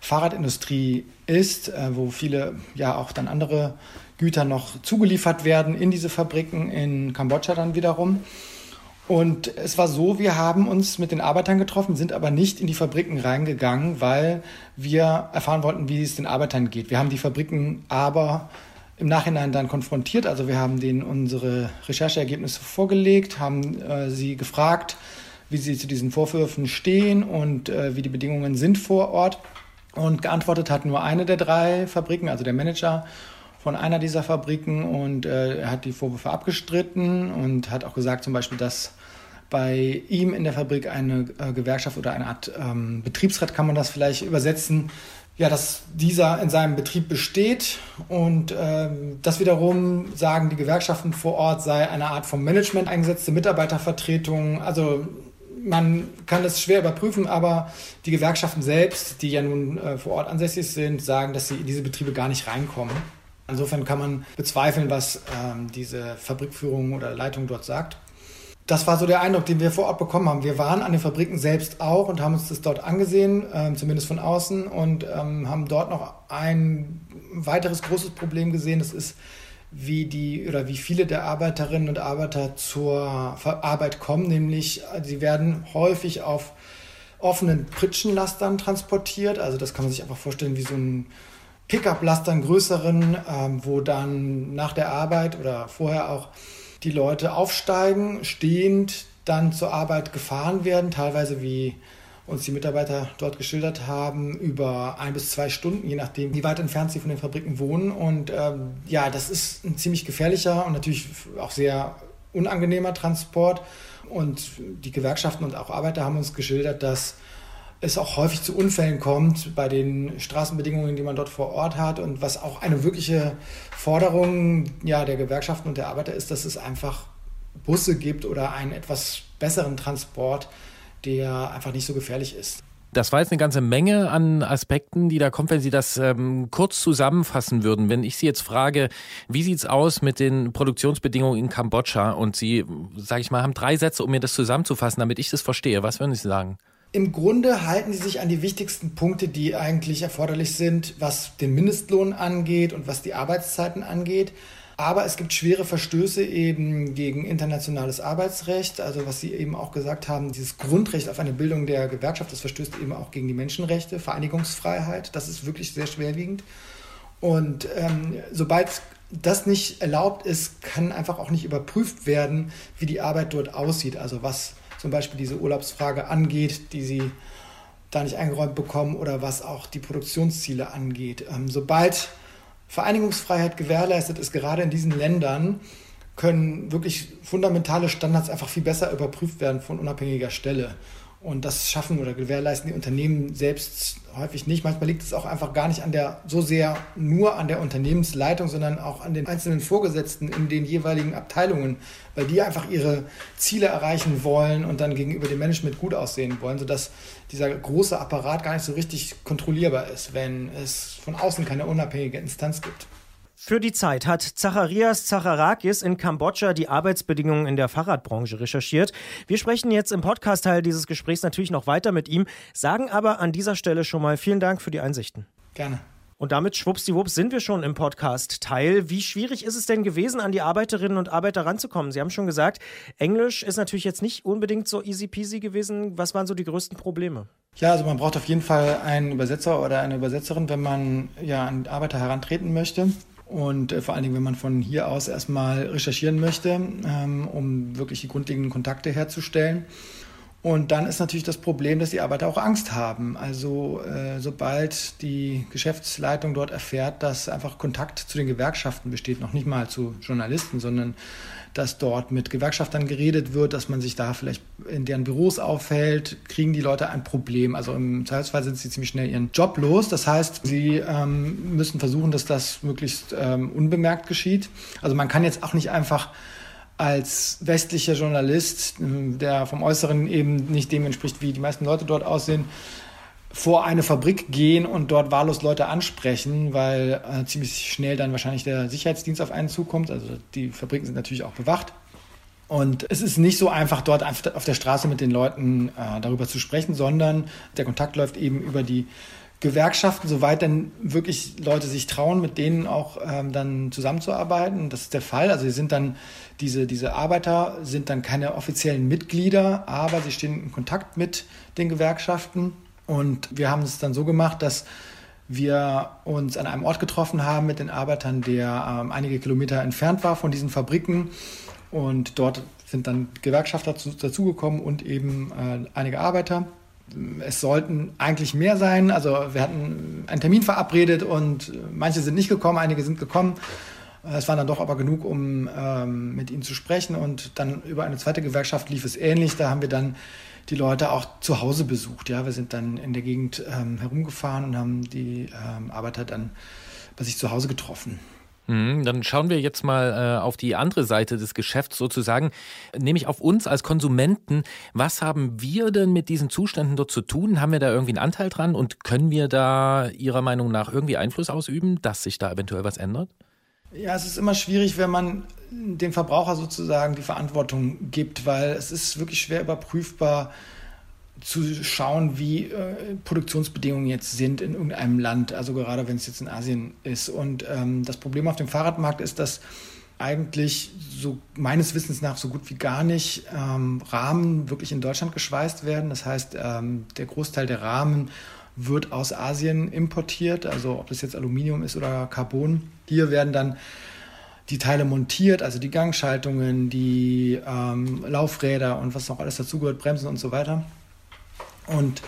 Fahrradindustrie ist, äh, wo viele ja auch dann andere Güter noch zugeliefert werden in diese Fabriken in Kambodscha dann wiederum. Und es war so, wir haben uns mit den Arbeitern getroffen, sind aber nicht in die Fabriken reingegangen, weil wir erfahren wollten, wie es den Arbeitern geht. Wir haben die Fabriken aber im Nachhinein dann konfrontiert. Also wir haben denen unsere Rechercheergebnisse vorgelegt, haben äh, sie gefragt, wie sie zu diesen Vorwürfen stehen und äh, wie die Bedingungen sind vor Ort. Und geantwortet hat nur eine der drei Fabriken, also der Manager von einer dieser Fabriken. Und äh, er hat die Vorwürfe abgestritten und hat auch gesagt zum Beispiel, dass bei ihm in der Fabrik eine äh, Gewerkschaft oder eine Art ähm, Betriebsrat, kann man das vielleicht übersetzen, ja, dass dieser in seinem Betrieb besteht und ähm, das wiederum sagen die Gewerkschaften vor Ort sei eine Art vom Management eingesetzte Mitarbeitervertretung. Also man kann das schwer überprüfen, aber die Gewerkschaften selbst, die ja nun äh, vor Ort ansässig sind, sagen, dass sie in diese Betriebe gar nicht reinkommen. Insofern kann man bezweifeln, was ähm, diese Fabrikführung oder Leitung dort sagt das war so der Eindruck, den wir vor Ort bekommen haben. Wir waren an den Fabriken selbst auch und haben uns das dort angesehen, ähm, zumindest von außen, und ähm, haben dort noch ein weiteres großes Problem gesehen. Das ist, wie die oder wie viele der Arbeiterinnen und Arbeiter zur Arbeit kommen, nämlich äh, sie werden häufig auf offenen Pritschenlastern transportiert. Also das kann man sich einfach vorstellen wie so ein Pickup-Laster, einen größeren, ähm, wo dann nach der Arbeit oder vorher auch die Leute aufsteigen, stehend dann zur Arbeit gefahren werden, teilweise wie uns die Mitarbeiter dort geschildert haben, über ein bis zwei Stunden, je nachdem, wie weit entfernt sie von den Fabriken wohnen. Und ähm, ja, das ist ein ziemlich gefährlicher und natürlich auch sehr unangenehmer Transport. Und die Gewerkschaften und auch Arbeiter haben uns geschildert, dass es auch häufig zu Unfällen kommt bei den Straßenbedingungen, die man dort vor Ort hat. Und was auch eine wirkliche Forderung ja, der Gewerkschaften und der Arbeiter ist, dass es einfach Busse gibt oder einen etwas besseren Transport, der einfach nicht so gefährlich ist. Das war jetzt eine ganze Menge an Aspekten, die da kommt, wenn Sie das ähm, kurz zusammenfassen würden. Wenn ich Sie jetzt frage, wie sieht's aus mit den Produktionsbedingungen in Kambodscha und Sie, sage ich mal, haben drei Sätze, um mir das zusammenzufassen, damit ich das verstehe. Was würden Sie sagen? Im Grunde halten sie sich an die wichtigsten Punkte, die eigentlich erforderlich sind, was den Mindestlohn angeht und was die Arbeitszeiten angeht. Aber es gibt schwere Verstöße eben gegen internationales Arbeitsrecht. Also was Sie eben auch gesagt haben, dieses Grundrecht auf eine Bildung der Gewerkschaft, das verstößt eben auch gegen die Menschenrechte, Vereinigungsfreiheit. Das ist wirklich sehr schwerwiegend. Und ähm, sobald das nicht erlaubt ist, kann einfach auch nicht überprüft werden, wie die Arbeit dort aussieht. Also was zum Beispiel diese Urlaubsfrage angeht, die sie da nicht eingeräumt bekommen oder was auch die Produktionsziele angeht. Ähm, sobald Vereinigungsfreiheit gewährleistet ist, gerade in diesen Ländern, können wirklich fundamentale Standards einfach viel besser überprüft werden von unabhängiger Stelle. Und das schaffen oder gewährleisten die Unternehmen selbst häufig nicht. Manchmal liegt es auch einfach gar nicht an der, so sehr nur an der Unternehmensleitung, sondern auch an den einzelnen Vorgesetzten in den jeweiligen Abteilungen, weil die einfach ihre Ziele erreichen wollen und dann gegenüber dem Management gut aussehen wollen, sodass dieser große Apparat gar nicht so richtig kontrollierbar ist, wenn es von außen keine unabhängige Instanz gibt. Für die Zeit hat Zacharias Zacharakis in Kambodscha die Arbeitsbedingungen in der Fahrradbranche recherchiert. Wir sprechen jetzt im Podcast-Teil dieses Gesprächs natürlich noch weiter mit ihm, sagen aber an dieser Stelle schon mal vielen Dank für die Einsichten. Gerne. Und damit schwuppsdiwupps sind wir schon im Podcast-Teil. Wie schwierig ist es denn gewesen, an die Arbeiterinnen und Arbeiter ranzukommen? Sie haben schon gesagt, Englisch ist natürlich jetzt nicht unbedingt so easy peasy gewesen. Was waren so die größten Probleme? Ja, also man braucht auf jeden Fall einen Übersetzer oder eine Übersetzerin, wenn man ja an Arbeiter herantreten möchte. Und äh, vor allen Dingen, wenn man von hier aus erstmal recherchieren möchte, ähm, um wirklich die grundlegenden Kontakte herzustellen. Und dann ist natürlich das Problem, dass die Arbeiter auch Angst haben. Also äh, sobald die Geschäftsleitung dort erfährt, dass einfach Kontakt zu den Gewerkschaften besteht, noch nicht mal zu Journalisten, sondern dass dort mit Gewerkschaftern geredet wird, dass man sich da vielleicht in deren Büros aufhält, kriegen die Leute ein Problem. Also im Zweifelsfall sind sie ziemlich schnell ihren Job los. Das heißt, sie ähm, müssen versuchen, dass das möglichst ähm, unbemerkt geschieht. Also man kann jetzt auch nicht einfach als westlicher Journalist, der vom Äußeren eben nicht dem entspricht, wie die meisten Leute dort aussehen, vor eine Fabrik gehen und dort wahllos Leute ansprechen, weil äh, ziemlich schnell dann wahrscheinlich der Sicherheitsdienst auf einen zukommt. Also die Fabriken sind natürlich auch bewacht. Und es ist nicht so einfach, dort auf der Straße mit den Leuten äh, darüber zu sprechen, sondern der Kontakt läuft eben über die Gewerkschaften, soweit dann wirklich Leute sich trauen, mit denen auch ähm, dann zusammenzuarbeiten. Das ist der Fall. Also sie sind dann, diese, diese Arbeiter sind dann keine offiziellen Mitglieder, aber sie stehen in Kontakt mit den Gewerkschaften. Und wir haben es dann so gemacht, dass wir uns an einem Ort getroffen haben mit den Arbeitern, der ähm, einige Kilometer entfernt war von diesen Fabriken. Und dort sind dann Gewerkschafter dazugekommen und eben äh, einige Arbeiter. Es sollten eigentlich mehr sein. Also wir hatten einen Termin verabredet und manche sind nicht gekommen, einige sind gekommen. Es waren dann doch aber genug, um ähm, mit ihnen zu sprechen. Und dann über eine zweite Gewerkschaft lief es ähnlich. Da haben wir dann die Leute auch zu Hause besucht. Ja, wir sind dann in der Gegend ähm, herumgefahren und haben die ähm, Arbeiter dann bei sich zu Hause getroffen. Mhm, dann schauen wir jetzt mal äh, auf die andere Seite des Geschäfts sozusagen, nämlich auf uns als Konsumenten. Was haben wir denn mit diesen Zuständen dort zu tun? Haben wir da irgendwie einen Anteil dran und können wir da Ihrer Meinung nach irgendwie Einfluss ausüben, dass sich da eventuell was ändert? Ja, es ist immer schwierig, wenn man dem Verbraucher sozusagen die Verantwortung gibt, weil es ist wirklich schwer überprüfbar zu schauen, wie äh, Produktionsbedingungen jetzt sind in irgendeinem Land, also gerade wenn es jetzt in Asien ist. Und ähm, das Problem auf dem Fahrradmarkt ist, dass eigentlich so meines Wissens nach so gut wie gar nicht ähm, Rahmen wirklich in Deutschland geschweißt werden. Das heißt, ähm, der Großteil der Rahmen wird aus Asien importiert, also ob das jetzt Aluminium ist oder Carbon. Hier werden dann die Teile montiert, also die Gangschaltungen, die ähm, Laufräder und was noch alles dazugehört, Bremsen und so weiter. Und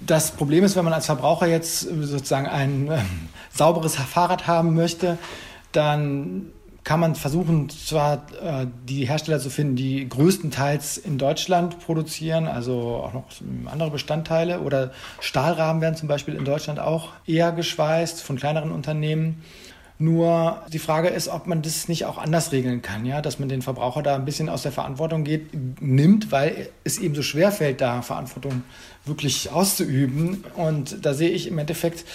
das Problem ist, wenn man als Verbraucher jetzt sozusagen ein äh, sauberes Fahrrad haben möchte, dann kann man versuchen, zwar äh, die Hersteller zu finden, die größtenteils in Deutschland produzieren, also auch noch andere Bestandteile oder Stahlrahmen werden zum Beispiel in Deutschland auch eher geschweißt von kleineren Unternehmen. Nur die Frage ist, ob man das nicht auch anders regeln kann, ja, dass man den Verbraucher da ein bisschen aus der Verantwortung geht, nimmt, weil es eben so schwer fällt, da Verantwortung wirklich auszuüben. Und da sehe ich im Endeffekt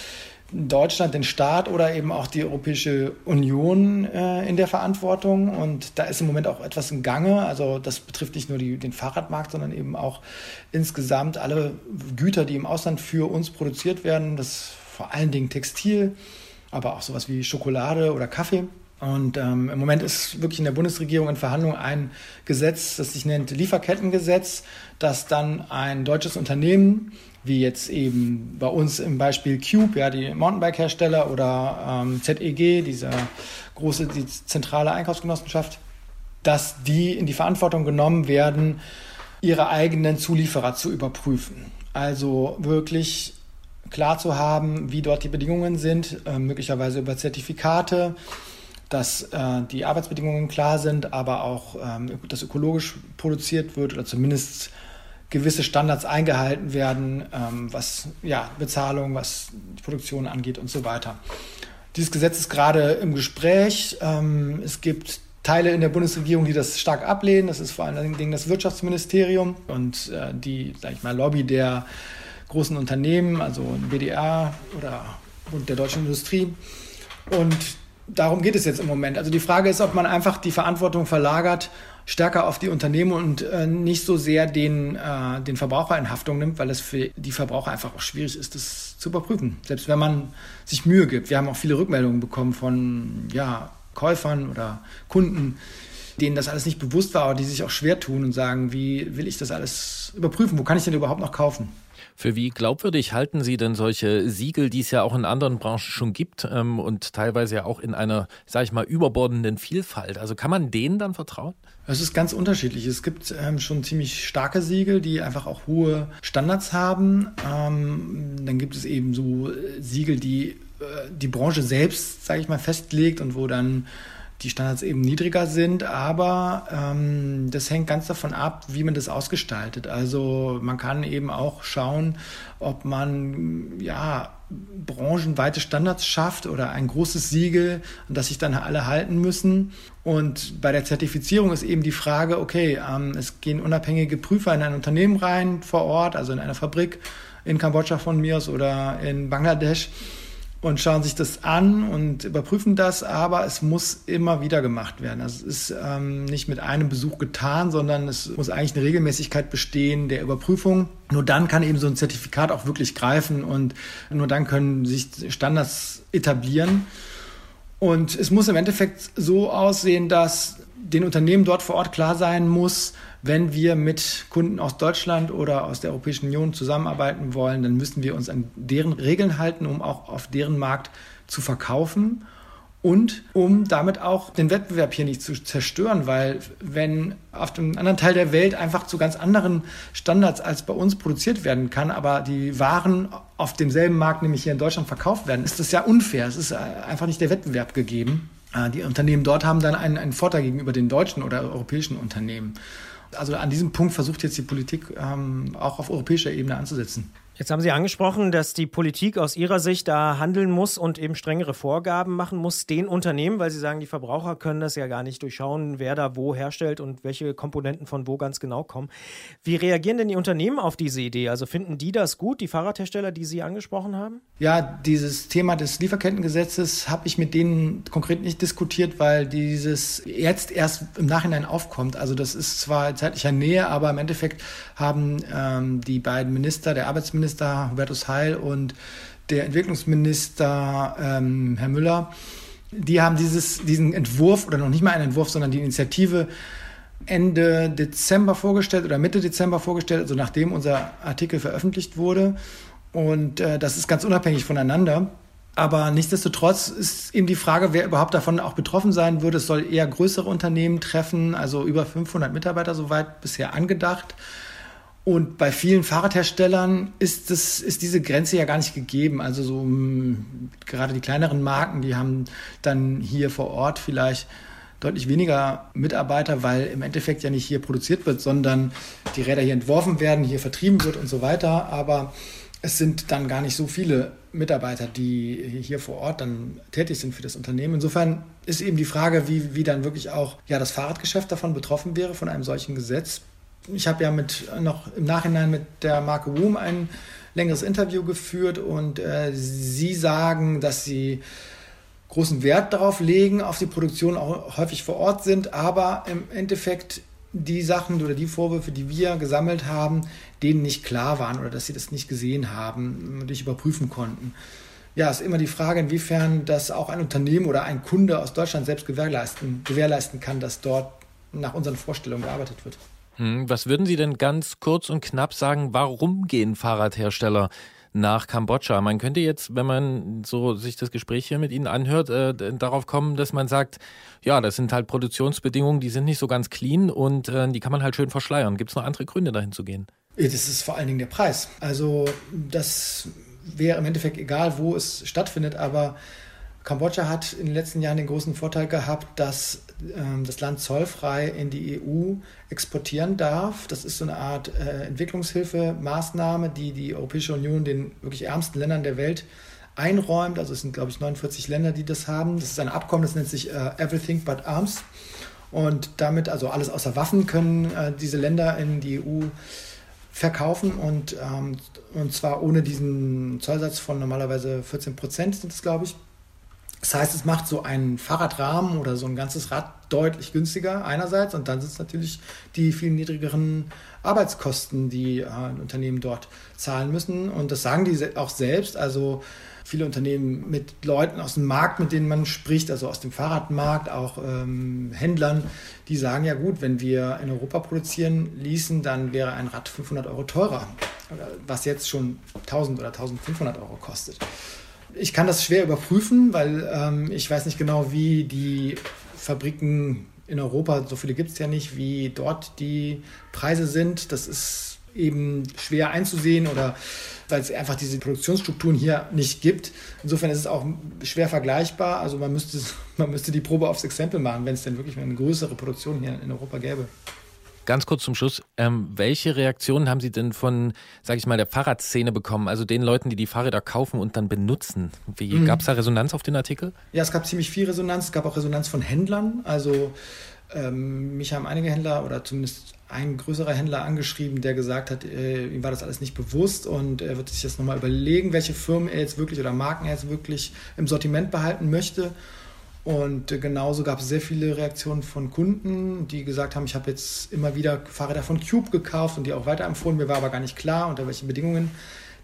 Deutschland, den Staat oder eben auch die Europäische Union äh, in der Verantwortung. Und da ist im Moment auch etwas im Gange. Also das betrifft nicht nur die, den Fahrradmarkt, sondern eben auch insgesamt alle Güter, die im Ausland für uns produziert werden. Das vor allen Dingen Textil aber auch sowas wie Schokolade oder Kaffee. Und ähm, im Moment ist wirklich in der Bundesregierung in Verhandlung ein Gesetz, das sich nennt Lieferkettengesetz, das dann ein deutsches Unternehmen, wie jetzt eben bei uns im Beispiel Cube, ja, die Mountainbike-Hersteller oder ähm, ZEG, diese große, die zentrale Einkaufsgenossenschaft, dass die in die Verantwortung genommen werden, ihre eigenen Zulieferer zu überprüfen. Also wirklich klar zu haben, wie dort die Bedingungen sind, äh, möglicherweise über Zertifikate, dass äh, die Arbeitsbedingungen klar sind, aber auch, ähm, dass ökologisch produziert wird oder zumindest gewisse Standards eingehalten werden, ähm, was ja, Bezahlung, was die Produktion angeht und so weiter. Dieses Gesetz ist gerade im Gespräch. Ähm, es gibt Teile in der Bundesregierung, die das stark ablehnen. Das ist vor allen Dingen das Wirtschaftsministerium und äh, die, sag ich mal, Lobby der großen Unternehmen, also BDR oder Bund der deutschen Industrie. Und darum geht es jetzt im Moment. Also die Frage ist, ob man einfach die Verantwortung verlagert, stärker auf die Unternehmen und äh, nicht so sehr den, äh, den Verbraucher in Haftung nimmt, weil es für die Verbraucher einfach auch schwierig ist, das zu überprüfen. Selbst wenn man sich Mühe gibt. Wir haben auch viele Rückmeldungen bekommen von ja, Käufern oder Kunden, denen das alles nicht bewusst war, aber die sich auch schwer tun und sagen, wie will ich das alles überprüfen? Wo kann ich denn überhaupt noch kaufen? Für wie glaubwürdig halten Sie denn solche Siegel, die es ja auch in anderen Branchen schon gibt ähm, und teilweise ja auch in einer, sage ich mal, überbordenden Vielfalt? Also kann man denen dann vertrauen? Es ist ganz unterschiedlich. Es gibt ähm, schon ziemlich starke Siegel, die einfach auch hohe Standards haben. Ähm, dann gibt es eben so äh, Siegel, die äh, die Branche selbst, sage ich mal, festlegt und wo dann die Standards eben niedriger sind, aber ähm, das hängt ganz davon ab, wie man das ausgestaltet. Also man kann eben auch schauen, ob man ja branchenweite Standards schafft oder ein großes Siegel, an das sich dann alle halten müssen. Und bei der Zertifizierung ist eben die Frage, okay, ähm, es gehen unabhängige Prüfer in ein Unternehmen rein vor Ort, also in einer Fabrik in Kambodscha von mir aus oder in Bangladesch und schauen sich das an und überprüfen das, aber es muss immer wieder gemacht werden. Also es ist ähm, nicht mit einem Besuch getan, sondern es muss eigentlich eine Regelmäßigkeit bestehen der Überprüfung. Nur dann kann eben so ein Zertifikat auch wirklich greifen und nur dann können sich Standards etablieren. Und es muss im Endeffekt so aussehen, dass den Unternehmen dort vor Ort klar sein muss, wenn wir mit Kunden aus Deutschland oder aus der Europäischen Union zusammenarbeiten wollen, dann müssen wir uns an deren Regeln halten, um auch auf deren Markt zu verkaufen und um damit auch den Wettbewerb hier nicht zu zerstören, weil wenn auf dem anderen Teil der Welt einfach zu ganz anderen Standards als bei uns produziert werden kann, aber die Waren auf demselben Markt, nämlich hier in Deutschland, verkauft werden, ist das ja unfair. Es ist einfach nicht der Wettbewerb gegeben. Äh, Die Unternehmen dort haben dann einen, einen Vorteil gegenüber den deutschen oder europäischen Unternehmen. Also an diesem Punkt versucht jetzt die Politik ähm, auch auf europäischer Ebene anzusetzen. Jetzt haben Sie angesprochen, dass die Politik aus Ihrer Sicht da handeln muss und eben strengere Vorgaben machen muss den Unternehmen, weil Sie sagen, die Verbraucher können das ja gar nicht durchschauen, wer da wo herstellt und welche Komponenten von wo ganz genau kommen. Wie reagieren denn die Unternehmen auf diese Idee? Also finden die das gut, die Fahrradhersteller, die Sie angesprochen haben? Ja, dieses Thema des Lieferkettengesetzes habe ich mit denen konkret nicht diskutiert, weil dieses jetzt erst im Nachhinein aufkommt. Also das ist zwar zeitlicher Nähe, aber im Endeffekt haben ähm, die beiden Minister, der Arbeitsminister Hubertus Heil und der Entwicklungsminister ähm, Herr Müller, die haben dieses, diesen Entwurf oder noch nicht mal einen Entwurf, sondern die Initiative Ende Dezember vorgestellt oder Mitte Dezember vorgestellt, also nachdem unser Artikel veröffentlicht wurde. Und äh, das ist ganz unabhängig voneinander. Aber nichtsdestotrotz ist eben die Frage, wer überhaupt davon auch betroffen sein würde. Es soll eher größere Unternehmen treffen, also über 500 Mitarbeiter soweit bisher angedacht. Und bei vielen Fahrradherstellern ist, das, ist diese Grenze ja gar nicht gegeben. Also so mh, gerade die kleineren Marken, die haben dann hier vor Ort vielleicht deutlich weniger Mitarbeiter, weil im Endeffekt ja nicht hier produziert wird, sondern die Räder hier entworfen werden, hier vertrieben wird und so weiter. Aber es sind dann gar nicht so viele Mitarbeiter, die hier vor Ort dann tätig sind für das Unternehmen. Insofern ist eben die Frage, wie, wie dann wirklich auch ja, das Fahrradgeschäft davon betroffen wäre, von einem solchen Gesetz. Ich habe ja mit, noch im Nachhinein mit der Marke Woom ein längeres Interview geführt und äh, sie sagen, dass sie großen Wert darauf legen, auf die Produktion auch häufig vor Ort sind, aber im Endeffekt die Sachen oder die Vorwürfe, die wir gesammelt haben, denen nicht klar waren oder dass sie das nicht gesehen haben, nicht überprüfen konnten. Ja, ist immer die Frage, inwiefern das auch ein Unternehmen oder ein Kunde aus Deutschland selbst gewährleisten, gewährleisten kann, dass dort nach unseren Vorstellungen gearbeitet wird. Hm, was würden Sie denn ganz kurz und knapp sagen, warum gehen Fahrradhersteller nach Kambodscha? Man könnte jetzt, wenn man so sich das Gespräch hier mit Ihnen anhört, äh, darauf kommen, dass man sagt, ja, das sind halt Produktionsbedingungen, die sind nicht so ganz clean und äh, die kann man halt schön verschleiern. Gibt es noch andere Gründe, dahin zu gehen? Das ist vor allen Dingen der Preis. Also das wäre im Endeffekt egal, wo es stattfindet, aber Kambodscha hat in den letzten Jahren den großen Vorteil gehabt, dass ähm, das Land zollfrei in die EU exportieren darf. Das ist so eine Art äh, Entwicklungshilfemaßnahme, die die Europäische Union den wirklich ärmsten Ländern der Welt einräumt. Also es sind, glaube ich, 49 Länder, die das haben. Das ist ein Abkommen, das nennt sich äh, Everything But Arms. Und damit, also alles außer Waffen, können äh, diese Länder in die EU verkaufen und, ähm, und zwar ohne diesen Zollsatz von normalerweise 14 Prozent sind es, glaube ich. Das heißt, es macht so einen Fahrradrahmen oder so ein ganzes Rad deutlich günstiger einerseits und dann sind es natürlich die viel niedrigeren Arbeitskosten, die äh, Unternehmen dort zahlen müssen und das sagen die auch selbst. Also viele Unternehmen mit Leuten aus dem Markt, mit denen man spricht, also aus dem Fahrradmarkt, auch ähm, Händlern, die sagen ja gut, wenn wir in Europa produzieren ließen, dann wäre ein Rad 500 Euro teurer, was jetzt schon 1000 oder 1500 Euro kostet. Ich kann das schwer überprüfen, weil ähm, ich weiß nicht genau, wie die Fabriken in Europa, so viele gibt es ja nicht, wie dort die Preise sind. Das ist eben schwer einzusehen oder weil es einfach diese Produktionsstrukturen hier nicht gibt. Insofern ist es auch schwer vergleichbar. Also man müsste, man müsste die Probe aufs Exempel machen, wenn es denn wirklich eine größere Produktion hier in Europa gäbe. Ganz kurz zum Schluss, ähm, welche Reaktionen haben Sie denn von, sage ich mal, der Fahrradszene bekommen? Also den Leuten, die die Fahrräder kaufen und dann benutzen. Wie Mhm. gab es da Resonanz auf den Artikel? Ja, es gab ziemlich viel Resonanz. Es gab auch Resonanz von Händlern. Also ähm, mich haben einige Händler oder zumindest ein größerer Händler angeschrieben, der gesagt hat, äh, ihm war das alles nicht bewusst und er wird sich jetzt nochmal überlegen, welche Firmen er jetzt wirklich oder Marken er jetzt wirklich im Sortiment behalten möchte. Und äh, genauso gab es sehr viele Reaktionen von Kunden, die gesagt haben, ich habe jetzt immer wieder Fahrräder von Cube gekauft und die auch weiterempfohlen. Mir war aber gar nicht klar, unter welchen Bedingungen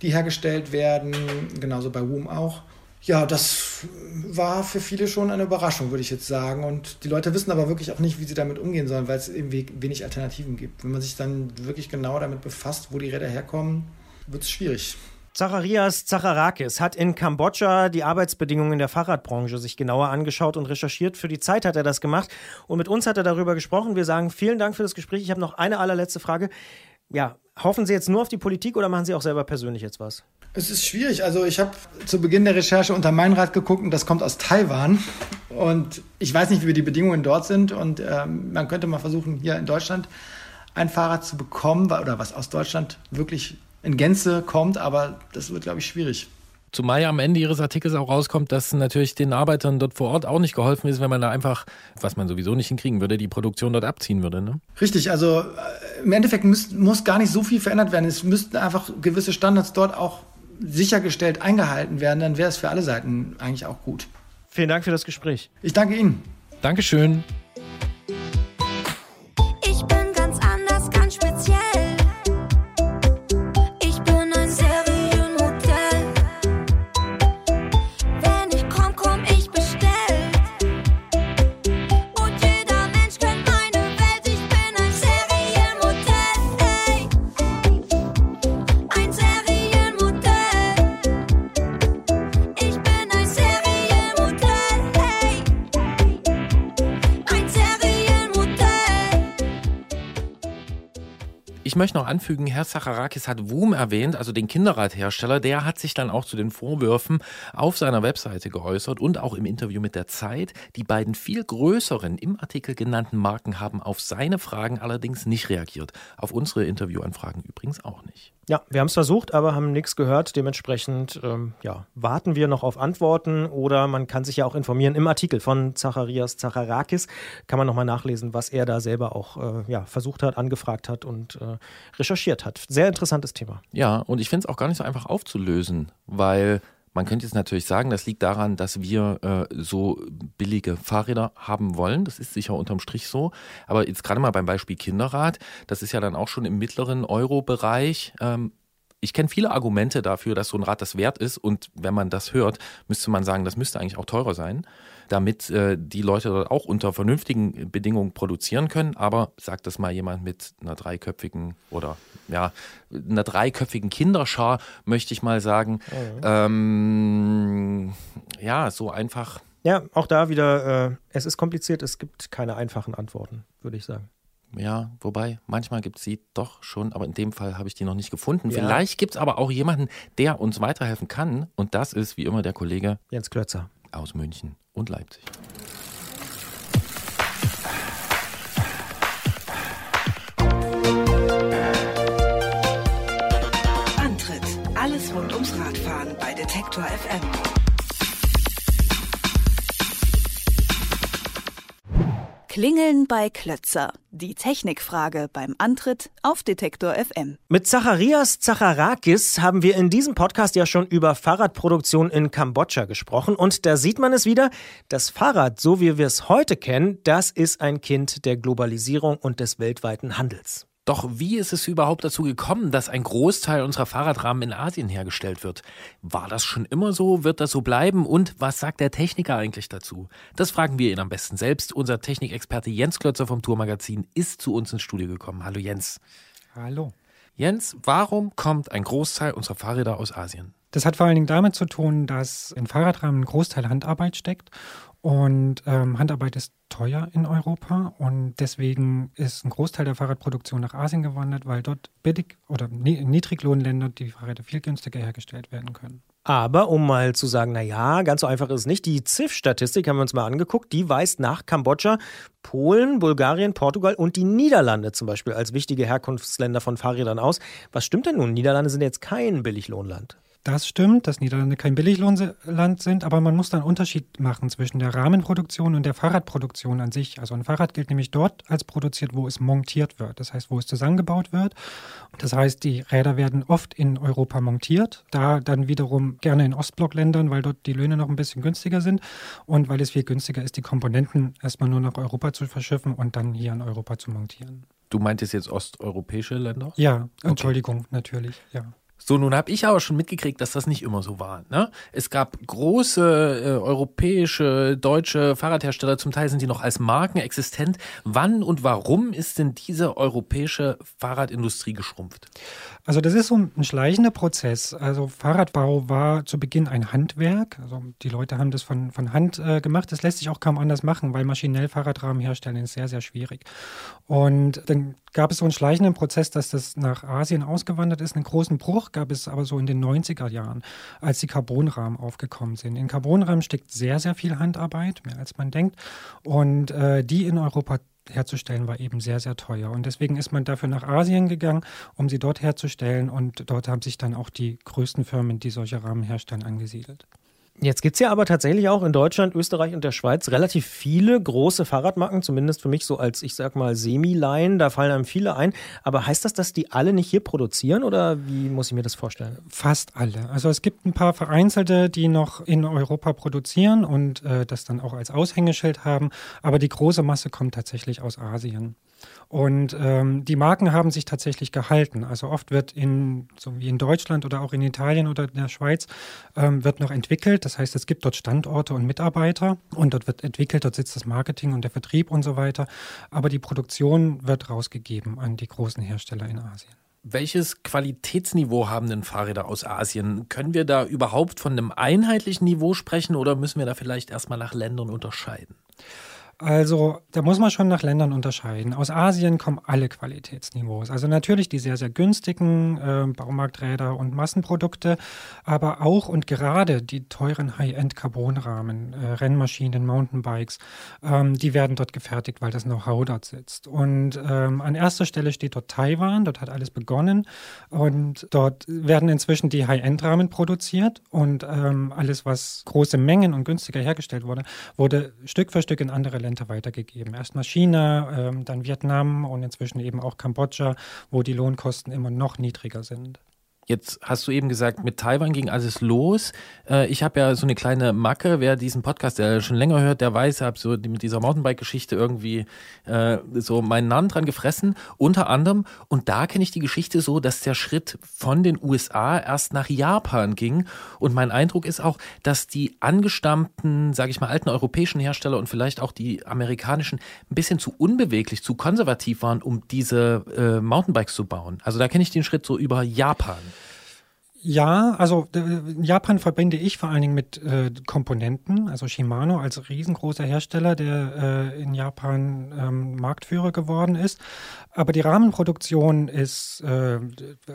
die hergestellt werden. Genauso bei Woom auch. Ja, das war für viele schon eine Überraschung, würde ich jetzt sagen. Und die Leute wissen aber wirklich auch nicht, wie sie damit umgehen sollen, weil es eben we- wenig Alternativen gibt. Wenn man sich dann wirklich genau damit befasst, wo die Räder herkommen, wird es schwierig. Zacharias Zacharakis hat in Kambodscha die Arbeitsbedingungen der Fahrradbranche sich genauer angeschaut und recherchiert. Für die Zeit hat er das gemacht und mit uns hat er darüber gesprochen. Wir sagen vielen Dank für das Gespräch. Ich habe noch eine allerletzte Frage. Ja, hoffen Sie jetzt nur auf die Politik oder machen Sie auch selber persönlich jetzt was? Es ist schwierig. Also ich habe zu Beginn der Recherche unter Meinrad geguckt und das kommt aus Taiwan. Und ich weiß nicht, wie die Bedingungen dort sind. Und ähm, man könnte mal versuchen, hier in Deutschland ein Fahrrad zu bekommen oder was aus Deutschland wirklich in Gänze kommt. Aber das wird, glaube ich, schwierig. Zumal ja am Ende Ihres Artikels auch rauskommt, dass natürlich den Arbeitern dort vor Ort auch nicht geholfen ist, wenn man da einfach, was man sowieso nicht hinkriegen würde, die Produktion dort abziehen würde. Ne? Richtig, also äh, im Endeffekt muss, muss gar nicht so viel verändert werden. Es müssten einfach gewisse Standards dort auch sichergestellt eingehalten werden. Dann wäre es für alle Seiten eigentlich auch gut. Vielen Dank für das Gespräch. Ich danke Ihnen. Dankeschön. Möchte noch anfügen, Herr Zacharakis hat Woom erwähnt, also den Kinderradhersteller. Der hat sich dann auch zu den Vorwürfen auf seiner Webseite geäußert und auch im Interview mit der Zeit. Die beiden viel größeren im Artikel genannten Marken haben auf seine Fragen allerdings nicht reagiert. Auf unsere Interviewanfragen übrigens auch nicht. Ja, wir haben es versucht, aber haben nichts gehört. Dementsprechend ähm, ja, warten wir noch auf Antworten oder man kann sich ja auch informieren. Im Artikel von Zacharias Zacharakis kann man nochmal nachlesen, was er da selber auch äh, ja, versucht hat, angefragt hat und äh, recherchiert hat. Sehr interessantes Thema. Ja, und ich finde es auch gar nicht so einfach aufzulösen, weil man könnte jetzt natürlich sagen, das liegt daran, dass wir äh, so billige Fahrräder haben wollen. Das ist sicher unterm Strich so. Aber jetzt gerade mal beim Beispiel Kinderrad, das ist ja dann auch schon im mittleren Euro-Bereich. Ähm, ich kenne viele Argumente dafür, dass so ein Rad das wert ist. Und wenn man das hört, müsste man sagen, das müsste eigentlich auch teurer sein, damit äh, die Leute dort auch unter vernünftigen Bedingungen produzieren können. Aber sagt das mal jemand mit einer dreiköpfigen oder ja, einer dreiköpfigen Kinderschar, möchte ich mal sagen. Ähm, ja, so einfach. Ja, auch da wieder, äh, es ist kompliziert, es gibt keine einfachen Antworten, würde ich sagen. Ja, wobei, manchmal gibt es sie doch schon, aber in dem Fall habe ich die noch nicht gefunden. Ja. Vielleicht gibt es aber auch jemanden, der uns weiterhelfen kann. Und das ist wie immer der Kollege Jens Klötzer. aus München und Leipzig. Antritt: Alles rund ums Radfahren bei Detektor FM. Klingeln bei Klötzer. Die Technikfrage beim Antritt auf Detektor FM. Mit Zacharias Zacharakis haben wir in diesem Podcast ja schon über Fahrradproduktion in Kambodscha gesprochen. Und da sieht man es wieder, das Fahrrad, so wie wir es heute kennen, das ist ein Kind der Globalisierung und des weltweiten Handels. Doch wie ist es überhaupt dazu gekommen, dass ein Großteil unserer Fahrradrahmen in Asien hergestellt wird? War das schon immer so? Wird das so bleiben? Und was sagt der Techniker eigentlich dazu? Das fragen wir ihn am besten selbst. Unser Technikexperte Jens Klötzer vom Tourmagazin ist zu uns ins Studio gekommen. Hallo Jens. Hallo. Jens, warum kommt ein Großteil unserer Fahrräder aus Asien? Das hat vor allen Dingen damit zu tun, dass in Fahrradrahmen ein Großteil Handarbeit steckt. Und ähm, Handarbeit ist teuer in Europa und deswegen ist ein Großteil der Fahrradproduktion nach Asien gewandert, weil dort billig oder ni- Niedriglohnländer die Fahrräder viel günstiger hergestellt werden können. Aber um mal zu sagen, na ja, ganz so einfach ist es nicht. Die ZIF-Statistik haben wir uns mal angeguckt. Die weist nach Kambodscha, Polen, Bulgarien, Portugal und die Niederlande zum Beispiel als wichtige Herkunftsländer von Fahrrädern aus. Was stimmt denn nun? Niederlande sind jetzt kein Billiglohnland. Das stimmt, dass Niederlande kein Billiglohnland sind, aber man muss da einen Unterschied machen zwischen der Rahmenproduktion und der Fahrradproduktion an sich. Also ein Fahrrad gilt nämlich dort als produziert, wo es montiert wird, das heißt, wo es zusammengebaut wird. Das heißt, die Räder werden oft in Europa montiert, da dann wiederum gerne in Ostblockländern, weil dort die Löhne noch ein bisschen günstiger sind und weil es viel günstiger ist, die Komponenten erstmal nur nach Europa zu verschiffen und dann hier in Europa zu montieren. Du meintest jetzt osteuropäische Länder? Ja, Entschuldigung, natürlich, ja. So, nun habe ich aber schon mitgekriegt, dass das nicht immer so war. Ne? Es gab große äh, europäische, deutsche Fahrradhersteller, zum Teil sind die noch als Marken existent. Wann und warum ist denn diese europäische Fahrradindustrie geschrumpft? Also das ist so ein schleichender Prozess. Also Fahrradbau war zu Beginn ein Handwerk. Also die Leute haben das von, von Hand äh, gemacht. Das lässt sich auch kaum anders machen, weil maschinell Fahrradrahmen herstellen ist sehr, sehr schwierig. Und dann gab es so einen schleichenden Prozess, dass das nach Asien ausgewandert ist. Einen großen Bruch gab es aber so in den 90er Jahren, als die Carbonrahmen aufgekommen sind. In Carbonrahmen steckt sehr, sehr viel Handarbeit, mehr als man denkt. Und äh, die in Europa herzustellen war eben sehr, sehr teuer. Und deswegen ist man dafür nach Asien gegangen, um sie dort herzustellen. Und dort haben sich dann auch die größten Firmen, die solche Rahmen herstellen, angesiedelt. Jetzt gibt es ja aber tatsächlich auch in Deutschland, Österreich und der Schweiz relativ viele große Fahrradmarken, zumindest für mich so als, ich sag mal, Semi-Line, da fallen einem viele ein. Aber heißt das, dass die alle nicht hier produzieren oder wie muss ich mir das vorstellen? Fast alle. Also es gibt ein paar vereinzelte, die noch in Europa produzieren und äh, das dann auch als Aushängeschild haben, aber die große Masse kommt tatsächlich aus Asien. Und ähm, die Marken haben sich tatsächlich gehalten. Also oft wird in, so wie in Deutschland oder auch in Italien oder in der Schweiz, ähm, wird noch entwickelt. Das heißt, es gibt dort Standorte und Mitarbeiter und dort wird entwickelt, dort sitzt das Marketing und der Vertrieb und so weiter. Aber die Produktion wird rausgegeben an die großen Hersteller in Asien. Welches Qualitätsniveau haben denn Fahrräder aus Asien? Können wir da überhaupt von einem einheitlichen Niveau sprechen oder müssen wir da vielleicht erstmal nach Ländern unterscheiden? Also, da muss man schon nach Ländern unterscheiden. Aus Asien kommen alle Qualitätsniveaus. Also natürlich die sehr, sehr günstigen äh, Baumarkträder und Massenprodukte, aber auch und gerade die teuren High-End-Carbonrahmen, äh, Rennmaschinen, Mountainbikes, ähm, die werden dort gefertigt, weil das Know-how dort sitzt. Und ähm, an erster Stelle steht dort Taiwan, dort hat alles begonnen und dort werden inzwischen die High-End-Rahmen produziert und ähm, alles, was große Mengen und günstiger hergestellt wurde, wurde Stück für Stück in andere Länder weitergegeben. Erstmal China, ähm, dann Vietnam und inzwischen eben auch Kambodscha, wo die Lohnkosten immer noch niedriger sind. Jetzt hast du eben gesagt, mit Taiwan ging alles los. Äh, ich habe ja so eine kleine Macke. Wer diesen Podcast der schon länger hört, der weiß, ich habe so mit dieser Mountainbike-Geschichte irgendwie äh, so meinen Namen dran gefressen. Unter anderem. Und da kenne ich die Geschichte so, dass der Schritt von den USA erst nach Japan ging. Und mein Eindruck ist auch, dass die angestammten, sage ich mal, alten europäischen Hersteller und vielleicht auch die amerikanischen ein bisschen zu unbeweglich, zu konservativ waren, um diese äh, Mountainbikes zu bauen. Also da kenne ich den Schritt so über Japan. Ja, also äh, Japan verbinde ich vor allen Dingen mit äh, Komponenten, also Shimano als riesengroßer Hersteller, der äh, in Japan ähm, Marktführer geworden ist. Aber die Rahmenproduktion ist, äh,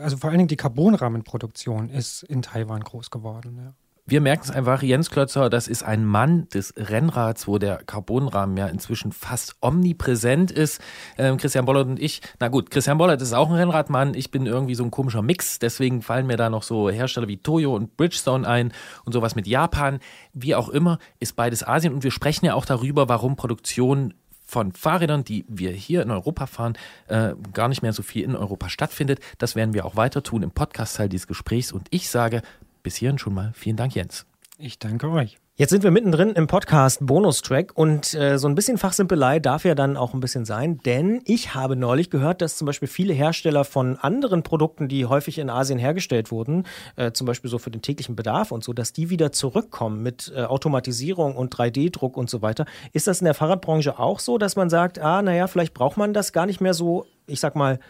also vor allen Dingen die Carbonrahmenproduktion ist in Taiwan groß geworden. Ja. Wir merken es einfach, Jens Klötzer, das ist ein Mann des Rennrads, wo der Carbonrahmen ja inzwischen fast omnipräsent ist. Ähm, Christian Bollert und ich, na gut, Christian Bollert ist auch ein Rennradmann, ich bin irgendwie so ein komischer Mix, deswegen fallen mir da noch so Hersteller wie Toyo und Bridgestone ein und sowas mit Japan. Wie auch immer, ist beides Asien und wir sprechen ja auch darüber, warum Produktion von Fahrrädern, die wir hier in Europa fahren, äh, gar nicht mehr so viel in Europa stattfindet. Das werden wir auch weiter tun im Podcast-Teil dieses Gesprächs. Und ich sage bis hierhin schon mal vielen Dank, Jens. Ich danke euch. Jetzt sind wir mittendrin im Podcast Bonustrack und äh, so ein bisschen Fachsimpelei darf ja dann auch ein bisschen sein, denn ich habe neulich gehört, dass zum Beispiel viele Hersteller von anderen Produkten, die häufig in Asien hergestellt wurden, äh, zum Beispiel so für den täglichen Bedarf und so, dass die wieder zurückkommen mit äh, Automatisierung und 3D-Druck und so weiter. Ist das in der Fahrradbranche auch so, dass man sagt, ah, naja, vielleicht braucht man das gar nicht mehr so, ich sag mal,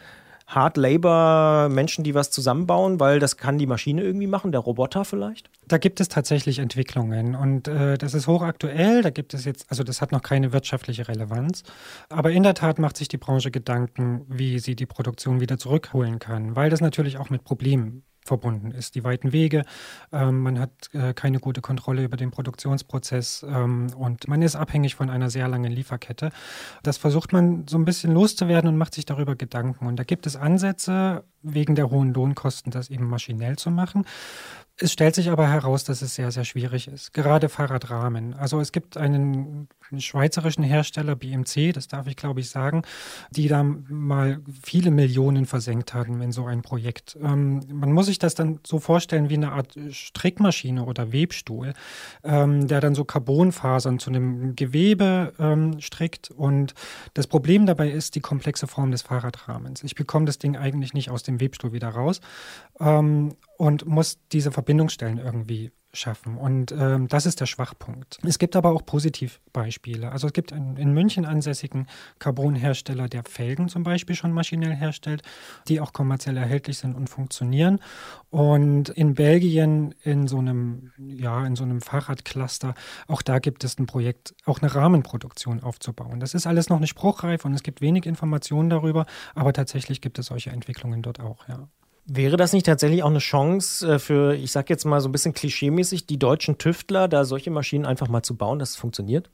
Hard Labor Menschen, die was zusammenbauen, weil das kann die Maschine irgendwie machen, der Roboter vielleicht? Da gibt es tatsächlich Entwicklungen und äh, das ist hochaktuell. Da gibt es jetzt, also das hat noch keine wirtschaftliche Relevanz. Aber in der Tat macht sich die Branche Gedanken, wie sie die Produktion wieder zurückholen kann, weil das natürlich auch mit Problemen verbunden ist. Die weiten Wege, ähm, man hat äh, keine gute Kontrolle über den Produktionsprozess ähm, und man ist abhängig von einer sehr langen Lieferkette. Das versucht man so ein bisschen loszuwerden und macht sich darüber Gedanken. Und da gibt es Ansätze, wegen der hohen Lohnkosten, das eben maschinell zu machen. Es stellt sich aber heraus, dass es sehr, sehr schwierig ist. Gerade Fahrradrahmen. Also es gibt einen schweizerischen Hersteller, BMC, das darf ich glaube ich sagen, die da mal viele Millionen versenkt haben in so ein Projekt. Ähm, man muss sich das dann so vorstellen wie eine Art Strickmaschine oder Webstuhl, ähm, der dann so Carbonfasern zu einem Gewebe ähm, strickt. Und das Problem dabei ist die komplexe Form des Fahrradrahmens. Ich bekomme das Ding eigentlich nicht aus dem Webstuhl wieder raus ähm, und muss diese Verbindungsstellen irgendwie schaffen. Und ähm, das ist der Schwachpunkt. Es gibt aber auch Positivbeispiele. Also es gibt einen in München ansässigen Carbonhersteller, der Felgen zum Beispiel schon maschinell herstellt, die auch kommerziell erhältlich sind und funktionieren. Und in Belgien in so einem, ja, in so einem Fahrradcluster, auch da gibt es ein Projekt, auch eine Rahmenproduktion aufzubauen. Das ist alles noch nicht spruchreif und es gibt wenig Informationen darüber, aber tatsächlich gibt es solche Entwicklungen dort auch, ja. Wäre das nicht tatsächlich auch eine Chance äh, für, ich sag jetzt mal so ein bisschen klischeemäßig, die deutschen Tüftler, da solche Maschinen einfach mal zu bauen, dass es funktioniert?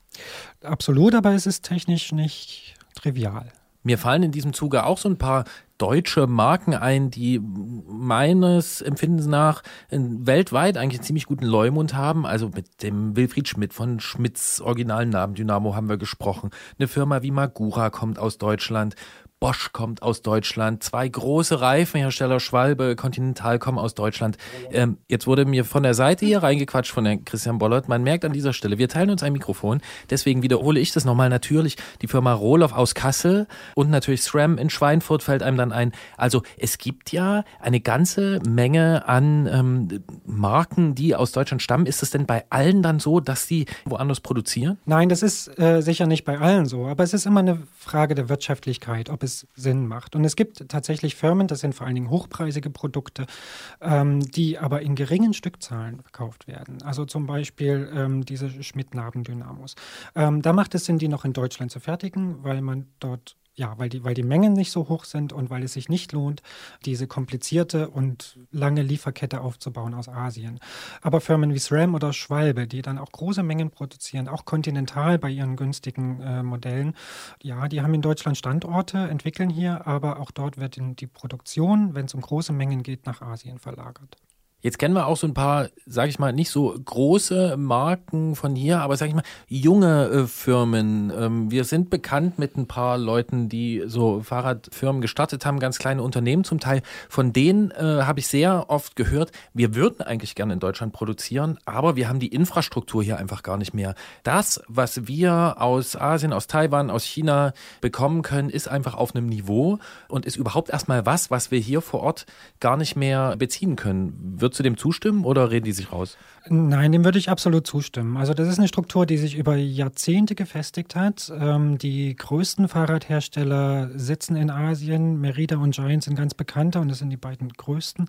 Absolut, aber es ist technisch nicht trivial. Mir fallen in diesem Zuge auch so ein paar deutsche Marken ein, die meines Empfindens nach weltweit eigentlich einen ziemlich guten Leumund haben. Also mit dem Wilfried Schmidt von Schmidts originalen Namen Dynamo haben wir gesprochen. Eine Firma wie Magura kommt aus Deutschland. Bosch kommt aus Deutschland, zwei große Reifenhersteller, Schwalbe, Continental kommen aus Deutschland. Ähm, jetzt wurde mir von der Seite hier reingequatscht von Herrn Christian Bollert. Man merkt an dieser Stelle, wir teilen uns ein Mikrofon, deswegen wiederhole ich das nochmal natürlich. Die Firma Rohloff aus Kassel und natürlich SRAM in Schweinfurt fällt einem dann ein. Also es gibt ja eine ganze Menge an ähm, Marken, die aus Deutschland stammen. Ist es denn bei allen dann so, dass die woanders produzieren? Nein, das ist äh, sicher nicht bei allen so, aber es ist immer eine Frage der Wirtschaftlichkeit, ob es Sinn macht. Und es gibt tatsächlich Firmen, das sind vor allen Dingen hochpreisige Produkte, ähm, die aber in geringen Stückzahlen verkauft werden. Also zum Beispiel ähm, diese Schmidt-Naben-Dynamos. Ähm, da macht es Sinn, die noch in Deutschland zu fertigen, weil man dort ja, weil die, weil die Mengen nicht so hoch sind und weil es sich nicht lohnt, diese komplizierte und lange Lieferkette aufzubauen aus Asien. Aber Firmen wie SRAM oder Schwalbe, die dann auch große Mengen produzieren, auch kontinental bei ihren günstigen äh, Modellen, ja, die haben in Deutschland Standorte, entwickeln hier, aber auch dort wird die Produktion, wenn es um große Mengen geht, nach Asien verlagert. Jetzt kennen wir auch so ein paar, sage ich mal, nicht so große Marken von hier, aber sage ich mal, junge äh, Firmen. Ähm, wir sind bekannt mit ein paar Leuten, die so Fahrradfirmen gestartet haben, ganz kleine Unternehmen zum Teil. Von denen äh, habe ich sehr oft gehört, wir würden eigentlich gerne in Deutschland produzieren, aber wir haben die Infrastruktur hier einfach gar nicht mehr. Das, was wir aus Asien, aus Taiwan, aus China bekommen können, ist einfach auf einem Niveau und ist überhaupt erstmal was, was wir hier vor Ort gar nicht mehr beziehen können. Wird Würdest du dem zustimmen oder reden die sich raus? Nein, dem würde ich absolut zustimmen. Also das ist eine Struktur, die sich über Jahrzehnte gefestigt hat. Ähm, die größten Fahrradhersteller sitzen in Asien. Merida und Giant sind ganz bekannte und das sind die beiden größten.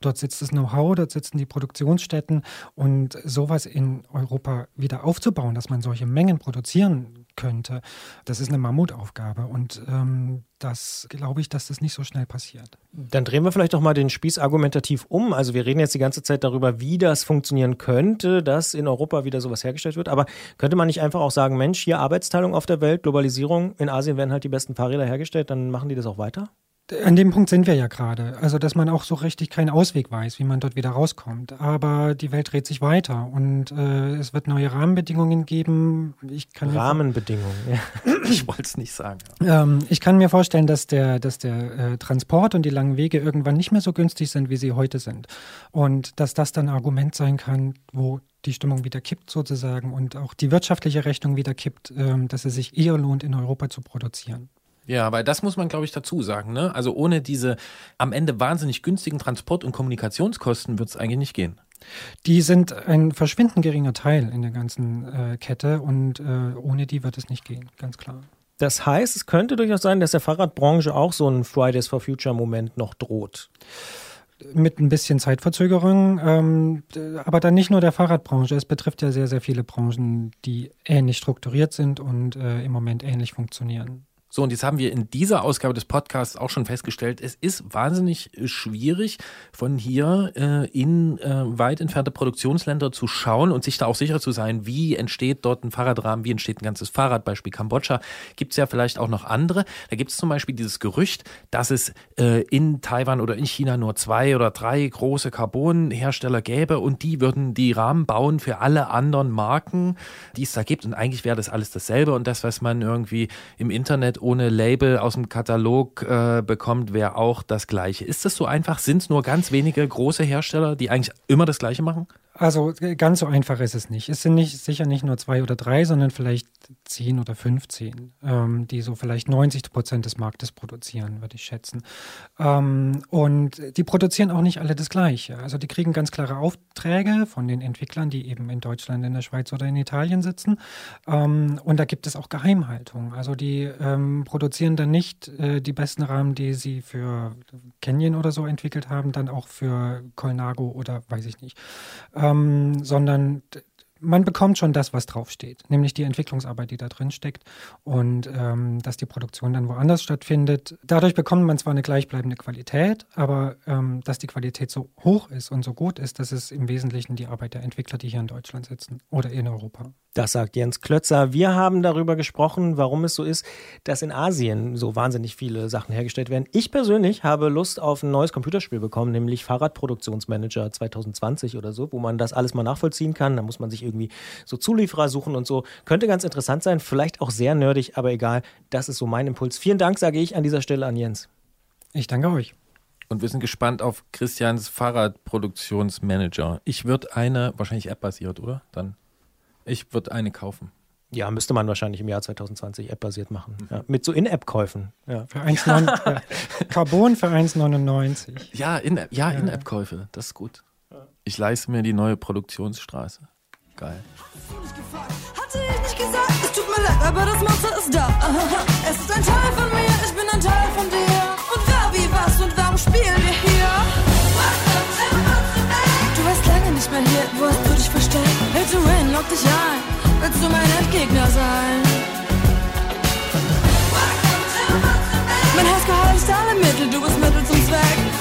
Dort sitzt das Know-how, dort sitzen die Produktionsstätten und sowas in Europa wieder aufzubauen, dass man solche Mengen produzieren könnte. Das ist eine Mammutaufgabe und ähm, das glaube ich, dass das nicht so schnell passiert. Dann drehen wir vielleicht doch mal den Spieß argumentativ um. Also wir reden jetzt die ganze Zeit darüber, wie das funktionieren könnte, dass in Europa wieder sowas hergestellt wird. Aber könnte man nicht einfach auch sagen, Mensch, hier Arbeitsteilung auf der Welt, Globalisierung, in Asien werden halt die besten Fahrräder hergestellt, dann machen die das auch weiter? An dem Punkt sind wir ja gerade. Also, dass man auch so richtig keinen Ausweg weiß, wie man dort wieder rauskommt. Aber die Welt dreht sich weiter und äh, es wird neue Rahmenbedingungen geben. Ich kann Rahmenbedingungen, ja. Ich wollte es nicht sagen. Ähm, ich kann mir vorstellen, dass der, dass der äh, Transport und die langen Wege irgendwann nicht mehr so günstig sind, wie sie heute sind. Und dass das dann ein Argument sein kann, wo die Stimmung wieder kippt sozusagen und auch die wirtschaftliche Rechnung wieder kippt, ähm, dass es sich eher lohnt, in Europa zu produzieren. Ja, weil das muss man, glaube ich, dazu sagen. Ne? Also ohne diese am Ende wahnsinnig günstigen Transport- und Kommunikationskosten wird es eigentlich nicht gehen. Die sind ein verschwindend geringer Teil in der ganzen äh, Kette und äh, ohne die wird es nicht gehen, ganz klar. Das heißt, es könnte durchaus sein, dass der Fahrradbranche auch so ein Fridays for Future Moment noch droht. Mit ein bisschen Zeitverzögerung, ähm, aber dann nicht nur der Fahrradbranche. Es betrifft ja sehr, sehr viele Branchen, die ähnlich strukturiert sind und äh, im Moment ähnlich funktionieren. So, und jetzt haben wir in dieser Ausgabe des Podcasts auch schon festgestellt, es ist wahnsinnig äh, schwierig, von hier äh, in äh, weit entfernte Produktionsländer zu schauen und sich da auch sicher zu sein, wie entsteht dort ein Fahrradrahmen, wie entsteht ein ganzes Fahrrad. Beispiel Kambodscha gibt es ja vielleicht auch noch andere. Da gibt es zum Beispiel dieses Gerücht, dass es äh, in Taiwan oder in China nur zwei oder drei große Carbonhersteller gäbe und die würden die Rahmen bauen für alle anderen Marken, die es da gibt. Und eigentlich wäre das alles dasselbe und das, was man irgendwie im Internet ohne Label aus dem Katalog äh, bekommt, wäre auch das Gleiche. Ist das so einfach? Sind es nur ganz wenige große Hersteller, die eigentlich immer das Gleiche machen? Also äh, ganz so einfach ist es nicht. Es sind nicht, sicher nicht nur zwei oder drei, sondern vielleicht zehn oder 15, ähm, die so vielleicht 90 Prozent des Marktes produzieren, würde ich schätzen. Ähm, und die produzieren auch nicht alle das Gleiche. Also die kriegen ganz klare Aufträge von den Entwicklern, die eben in Deutschland, in der Schweiz oder in Italien sitzen. Ähm, und da gibt es auch Geheimhaltung. Also die ähm, produzieren dann nicht äh, die besten Rahmen, die sie für Canyon oder so entwickelt haben, dann auch für Colnago oder weiß ich nicht ähm, sondern man bekommt schon das, was draufsteht, nämlich die Entwicklungsarbeit, die da drin steckt und ähm, dass die Produktion dann woanders stattfindet. Dadurch bekommt man zwar eine gleichbleibende Qualität, aber ähm, dass die Qualität so hoch ist und so gut ist, das ist im Wesentlichen die Arbeit der Entwickler, die hier in Deutschland sitzen oder in Europa. Das sagt Jens Klötzer. Wir haben darüber gesprochen, warum es so ist, dass in Asien so wahnsinnig viele Sachen hergestellt werden. Ich persönlich habe Lust auf ein neues Computerspiel bekommen, nämlich Fahrradproduktionsmanager 2020 oder so, wo man das alles mal nachvollziehen kann. Da muss man sich irgendwie so Zulieferer suchen und so. Könnte ganz interessant sein, vielleicht auch sehr nerdig, aber egal. Das ist so mein Impuls. Vielen Dank, sage ich an dieser Stelle an Jens. Ich danke euch. Und wir sind gespannt auf Christians Fahrradproduktionsmanager. Ich würde eine, wahrscheinlich App-basiert, oder? Dann. Ich würde eine kaufen. Ja, müsste man wahrscheinlich im Jahr 2020 App-basiert machen. Ja, mit so In-App-Käufen. Ja. Für 1,9 ja. Carbon für 1,99. Ja, in, ja, In-App-Käufe, das ist gut. Ich leiste mir die neue Produktionsstraße. Geil. Hatte ich nicht gesagt, es tut mir leid, aber das Monster ist da. Es ist ein Teil von mir, ich bin ein Teil von dir. Und wer, wie, was und warum spielen wir hier? Du warst lange nicht mehr hier, wo hast du dich versteckt? Hey to win, lock dich ein, willst du mein Endgegner sein? Mein Herz geheiligt alle Mittel, du bist Mittel zum Zweck.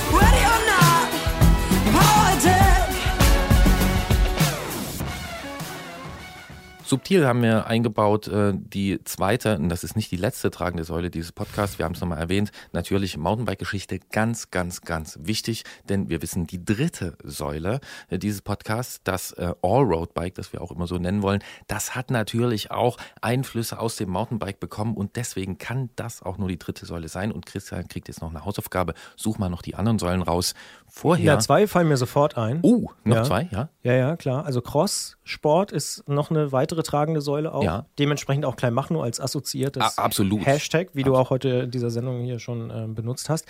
Subtil haben wir eingebaut äh, die zweite, und das ist nicht die letzte tragende Säule dieses Podcasts, wir haben es nochmal erwähnt, natürlich Mountainbike-Geschichte ganz, ganz, ganz wichtig, denn wir wissen, die dritte Säule äh, dieses Podcasts, das äh, All-Road-Bike, das wir auch immer so nennen wollen, das hat natürlich auch Einflüsse aus dem Mountainbike bekommen und deswegen kann das auch nur die dritte Säule sein und Christian kriegt jetzt noch eine Hausaufgabe, such mal noch die anderen Säulen raus. Vorher... Ja, zwei fallen mir sofort ein. Oh, noch Ja. zwei, ja? Ja, ja, klar. Also Cross-Sport ist noch eine weitere tragende Säule auch. Ja. Dementsprechend auch Kleinmachnow als assoziiertes A- absolut. Hashtag, wie du auch heute in dieser Sendung hier schon äh, benutzt hast.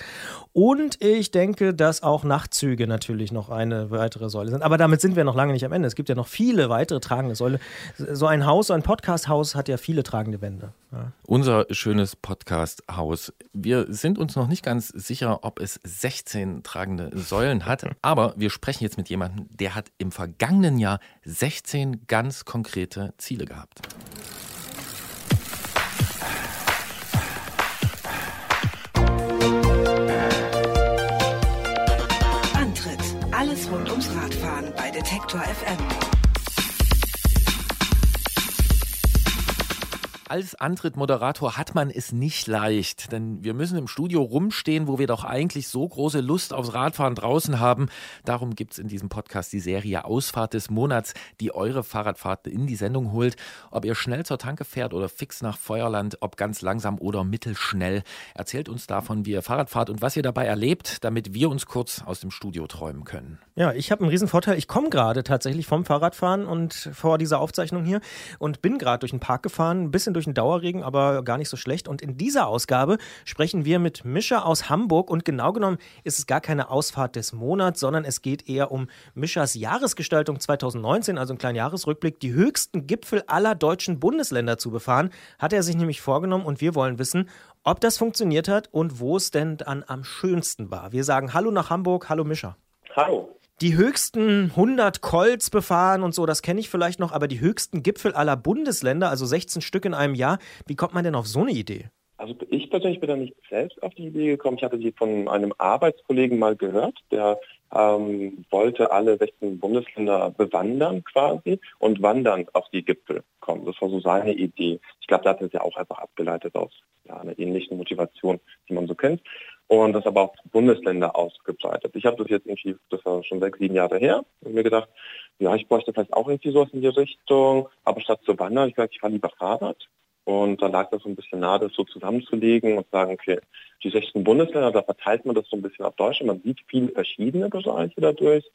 Und ich denke, dass auch Nachtzüge natürlich noch eine weitere Säule sind. Aber damit sind wir noch lange nicht am Ende. Es gibt ja noch viele weitere tragende Säule. So ein Haus, so ein Podcast-Haus hat ja viele tragende Wände. Ja. Unser schönes Podcast-Haus. Wir sind uns noch nicht ganz sicher, ob es 16 tragende Säulen hat, aber wir sprechen jetzt mit jemandem, der hat im vergangenen Jahr 16 16 ganz konkrete Ziele gehabt. Antritt: Alles rund ums Radfahren bei Detektor FM. Als Antritt-Moderator hat man es nicht leicht, denn wir müssen im Studio rumstehen, wo wir doch eigentlich so große Lust aufs Radfahren draußen haben. Darum gibt es in diesem Podcast die Serie Ausfahrt des Monats, die eure Fahrradfahrt in die Sendung holt. Ob ihr schnell zur Tanke fährt oder fix nach Feuerland, ob ganz langsam oder mittelschnell. Erzählt uns davon, wie ihr Fahrrad fahrt und was ihr dabei erlebt, damit wir uns kurz aus dem Studio träumen können. Ja, ich habe einen riesen Vorteil. Ich komme gerade tatsächlich vom Fahrradfahren und vor dieser Aufzeichnung hier und bin gerade durch den Park gefahren, ein bisschen durch den Dauerregen, aber gar nicht so schlecht. Und in dieser Ausgabe sprechen wir mit Mischa aus Hamburg und genau genommen ist es gar keine Ausfahrt des Monats, sondern es geht eher um Mischas Jahresgestaltung 2019, also einen kleinen Jahresrückblick, die höchsten Gipfel aller deutschen Bundesländer zu befahren, hat er sich nämlich vorgenommen und wir wollen wissen, ob das funktioniert hat und wo es denn dann am schönsten war. Wir sagen Hallo nach Hamburg, hallo Mischa. Hallo. Die höchsten 100 Colts befahren und so, das kenne ich vielleicht noch, aber die höchsten Gipfel aller Bundesländer, also 16 Stück in einem Jahr, wie kommt man denn auf so eine Idee? Also ich persönlich bin da nicht selbst auf die Idee gekommen. Ich hatte sie von einem Arbeitskollegen mal gehört, der ähm, wollte alle 16 Bundesländer bewandern quasi und wandern auf die Gipfel kommen. Das war so seine Idee. Ich glaube, da hat er es ja auch einfach abgeleitet aus ja, einer ähnlichen Motivation, die man so kennt. Und das aber auch Bundesländer ausgebreitet. Ich habe das jetzt irgendwie, das war schon sechs, sieben Jahre her, und mir gedacht, ja, ich bräuchte vielleicht auch irgendwie sowas in die Richtung, aber statt zu wandern, ich gesagt, ich fahre lieber Fahrrad. Und da lag das so ein bisschen nahe, das so zusammenzulegen und sagen, okay, die 16 Bundesländer, da verteilt man das so ein bisschen auf Deutschland. Man sieht viele verschiedene Bereiche dadurch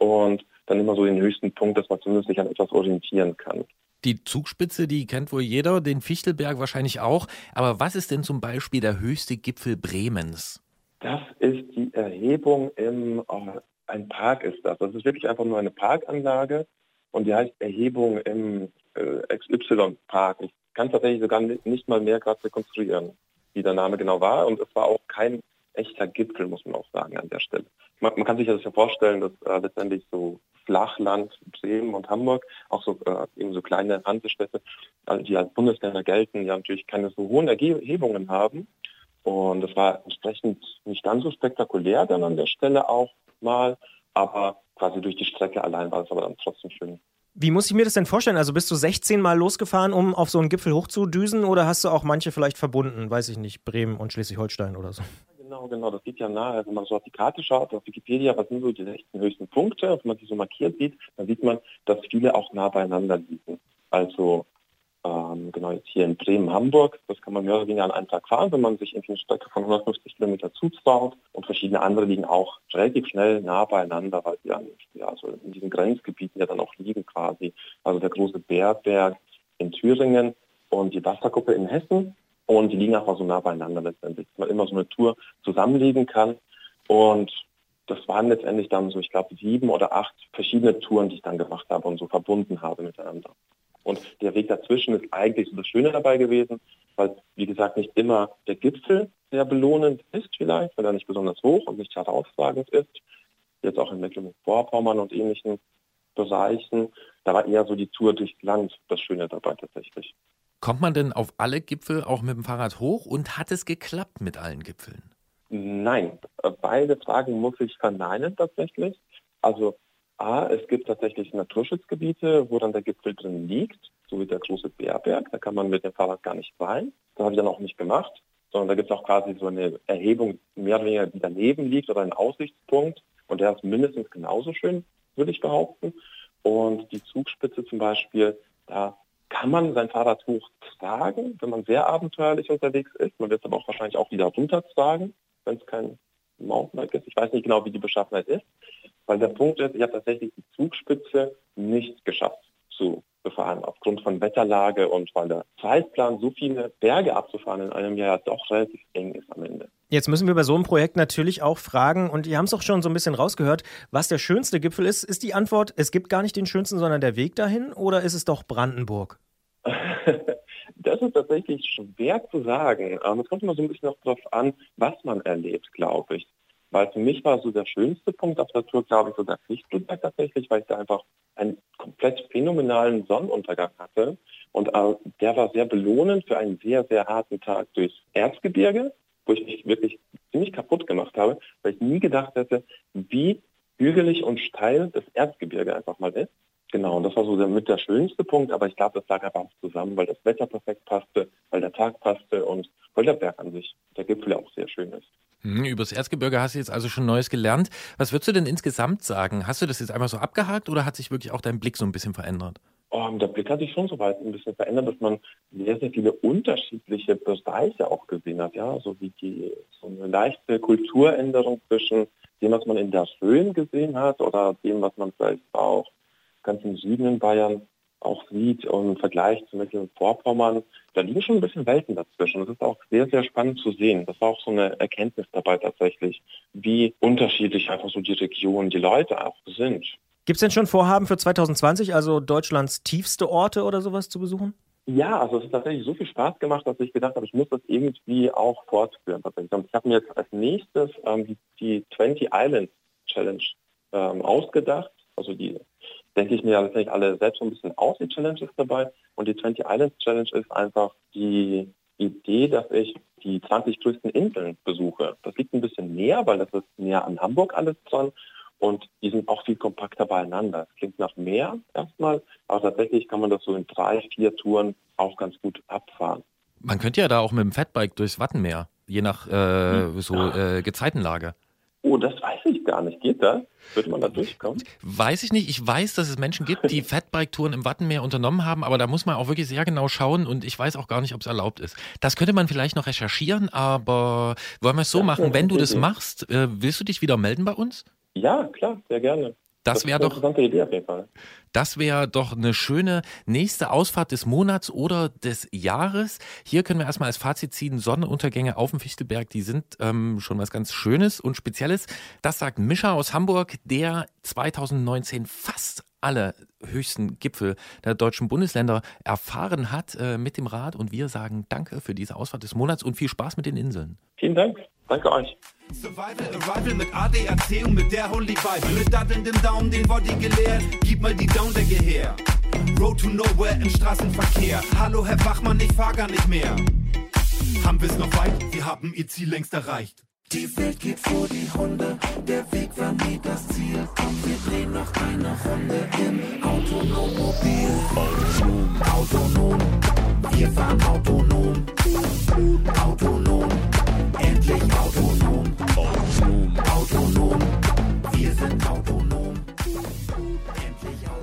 und dann immer so den höchsten Punkt, dass man zumindest sich an etwas orientieren kann. Die Zugspitze, die kennt wohl jeder, den Fichtelberg wahrscheinlich auch. Aber was ist denn zum Beispiel der höchste Gipfel Bremens? Das ist die Erhebung im, oh, ein Park ist das. Das ist wirklich einfach nur eine Parkanlage und die heißt Erhebung im äh, XY-Park. Ich kann tatsächlich sogar nicht mal mehr gerade rekonstruieren, wie der Name genau war. Und es war auch kein echter Gipfel, muss man auch sagen, an der Stelle. Man, man kann sich das ja vorstellen, dass äh, letztendlich so Flachland, Bremen und Hamburg, auch so äh, eben so kleine Hansestädte, also die als Bundesländer gelten, ja natürlich keine so hohen Erhebungen haben. Und das war entsprechend nicht ganz so spektakulär dann an der Stelle auch mal, aber quasi durch die Strecke allein war es aber dann trotzdem schön. Wie muss ich mir das denn vorstellen? Also bist du 16 Mal losgefahren, um auf so einen Gipfel hochzudüsen oder hast du auch manche vielleicht verbunden, weiß ich nicht, Bremen und Schleswig-Holstein oder so? Genau, genau, das geht ja nahe. Wenn man so auf die Karte schaut, auf Wikipedia, was sind so die 16 höchsten Punkte, und wenn man die so markiert sieht, dann sieht man, dass viele auch nah beieinander liegen. Also ähm, genau jetzt hier in Bremen, Hamburg, das kann man mehr oder weniger an einem Tag fahren, wenn man sich irgendwie eine Strecke von 150 Kilometer zutraut und verschiedene andere liegen auch relativ schnell nah beieinander, weil sie an, ja, so in diesen Grenzgebieten ja dann auch liegen quasi. Also der große Bärberg in Thüringen und die Wasserkuppe in Hessen und die liegen einfach so nah beieinander letztendlich, dass man immer so eine Tour zusammenlegen kann und das waren letztendlich dann so, ich glaube, sieben oder acht verschiedene Touren, die ich dann gemacht habe und so verbunden habe miteinander. Und der Weg dazwischen ist eigentlich so das Schöne dabei gewesen, weil, wie gesagt, nicht immer der Gipfel sehr belohnend ist vielleicht, weil er nicht besonders hoch und nicht herausragend ist. Jetzt auch in Mecklenburg-Vorpommern und ähnlichen Bereichen. Da war eher so die Tour durchs Land das Schöne dabei tatsächlich. Kommt man denn auf alle Gipfel auch mit dem Fahrrad hoch und hat es geklappt mit allen Gipfeln? Nein, beide Fragen muss ich verneinen tatsächlich. Also A, es gibt tatsächlich Naturschutzgebiete, wo dann der Gipfel drin liegt, so wie der große Bärberg. Da kann man mit dem Fahrrad gar nicht rein. Das habe ich dann auch nicht gemacht, sondern da gibt es auch quasi so eine Erhebung, mehr oder weniger, die daneben liegt oder ein Aussichtspunkt. Und der ist mindestens genauso schön, würde ich behaupten. Und die Zugspitze zum Beispiel, da kann man sein Fahrrad hochtragen, wenn man sehr abenteuerlich unterwegs ist. Man wird es aber auch wahrscheinlich auch wieder runtertragen, wenn es kein Mountainbike ist. Ich weiß nicht genau, wie die Beschaffenheit ist. Weil der Punkt ist, ich habe tatsächlich die Zugspitze nicht geschafft zu befahren, aufgrund von Wetterlage und weil der Zeitplan, so viele Berge abzufahren in einem Jahr doch relativ eng ist am Ende. Jetzt müssen wir bei so einem Projekt natürlich auch fragen, und ihr haben es auch schon so ein bisschen rausgehört, was der schönste Gipfel ist. Ist die Antwort, es gibt gar nicht den schönsten, sondern der Weg dahin, oder ist es doch Brandenburg? Das ist tatsächlich schwer zu sagen. Ähm, es kommt immer so ein bisschen auch darauf an, was man erlebt, glaube ich. Weil für mich war so der schönste Punkt auf der Tour, glaube ich, so der Fichtelberg tatsächlich, weil ich da einfach einen komplett phänomenalen Sonnenuntergang hatte. Und äh, der war sehr belohnend für einen sehr, sehr harten Tag durchs Erzgebirge, wo ich mich wirklich ziemlich kaputt gemacht habe, weil ich nie gedacht hätte, wie hügelig und steil das Erzgebirge einfach mal ist. Genau, und das war so der, mit der schönste Punkt, aber ich glaube, das lag einfach zusammen, weil das Wetter perfekt passte, weil der Tag passte und weil der Berg an sich, der Gipfel auch sehr schön ist. Hm, übers Erzgebirge hast du jetzt also schon Neues gelernt. Was würdest du denn insgesamt sagen? Hast du das jetzt einfach so abgehakt oder hat sich wirklich auch dein Blick so ein bisschen verändert? Oh, der Blick hat sich schon so weit ein bisschen verändert, dass man sehr, sehr viele unterschiedliche Bereiche auch gesehen hat, ja, so wie die, so eine leichte Kulturänderung zwischen dem, was man in der Rhön gesehen hat oder dem, was man vielleicht auch ganz im Süden in Bayern auch sieht und im Vergleich zum Beispiel in Vorpommern, da liegen schon ein bisschen Welten dazwischen. Das ist auch sehr, sehr spannend zu sehen. Das war auch so eine Erkenntnis dabei tatsächlich, wie unterschiedlich einfach so die Region, die Leute auch sind. Gibt es denn schon Vorhaben für 2020, also Deutschlands tiefste Orte oder sowas zu besuchen? Ja, also es hat tatsächlich so viel Spaß gemacht, dass ich gedacht habe, ich muss das irgendwie auch fortführen. Tatsächlich. Und ich habe mir jetzt als nächstes ähm, die, die 20 Islands Challenge ähm, ausgedacht. Also die denke ich mir ja letztendlich alle selbst so ein bisschen aus, die Challenge ist dabei. Und die 20 Islands Challenge ist einfach die Idee, dass ich die 20 größten Inseln besuche. Das liegt ein bisschen näher, weil das ist näher an Hamburg alles dran. Und die sind auch viel kompakter beieinander. Es klingt nach mehr erstmal, aber tatsächlich kann man das so in drei, vier Touren auch ganz gut abfahren. Man könnte ja da auch mit dem Fatbike durchs Wattenmeer, je nach äh, so äh, Gezeitenlage. Oh, das weiß ich gar nicht. Geht das? Würde man da durchkommen? Weiß ich nicht. Ich weiß, dass es Menschen gibt, die Fatbike-Touren im Wattenmeer unternommen haben, aber da muss man auch wirklich sehr genau schauen und ich weiß auch gar nicht, ob es erlaubt ist. Das könnte man vielleicht noch recherchieren, aber wollen wir es so Ja, machen, wenn du das machst, äh, willst du dich wieder melden bei uns? Ja, klar, sehr gerne. Das wäre doch-. Das wäre doch eine schöne nächste Ausfahrt des Monats oder des Jahres. Hier können wir erstmal als Fazit ziehen, Sonnenuntergänge auf dem Fichtelberg, die sind ähm, schon was ganz Schönes und Spezielles. Das sagt Mischa aus Hamburg, der 2019 fast alle höchsten Gipfel der deutschen Bundesländer erfahren hat äh, mit dem Rad. Und wir sagen Danke für diese Ausfahrt des Monats und viel Spaß mit den Inseln. Vielen Dank. Danke euch. Survival Arrival mit ADAC und mit der Holy Bible. Mit dattelndem Daumen den Body geleert. Gib mal die Downdecke her. Road to nowhere im Straßenverkehr. Hallo, Herr Wachmann, ich fahr gar nicht mehr. Haben wir's noch weit? Wir haben ihr Ziel längst erreicht. Die Welt geht vor die Hunde. Der Weg war nie das Ziel. Komm, wir drehen noch eine Runde im Autonommobil. Autonom. Autonom. Wir fahren autonom. Autonom. Endlich autonom. Autonom. Autonom. Wir sind autonom. Endlich autonom.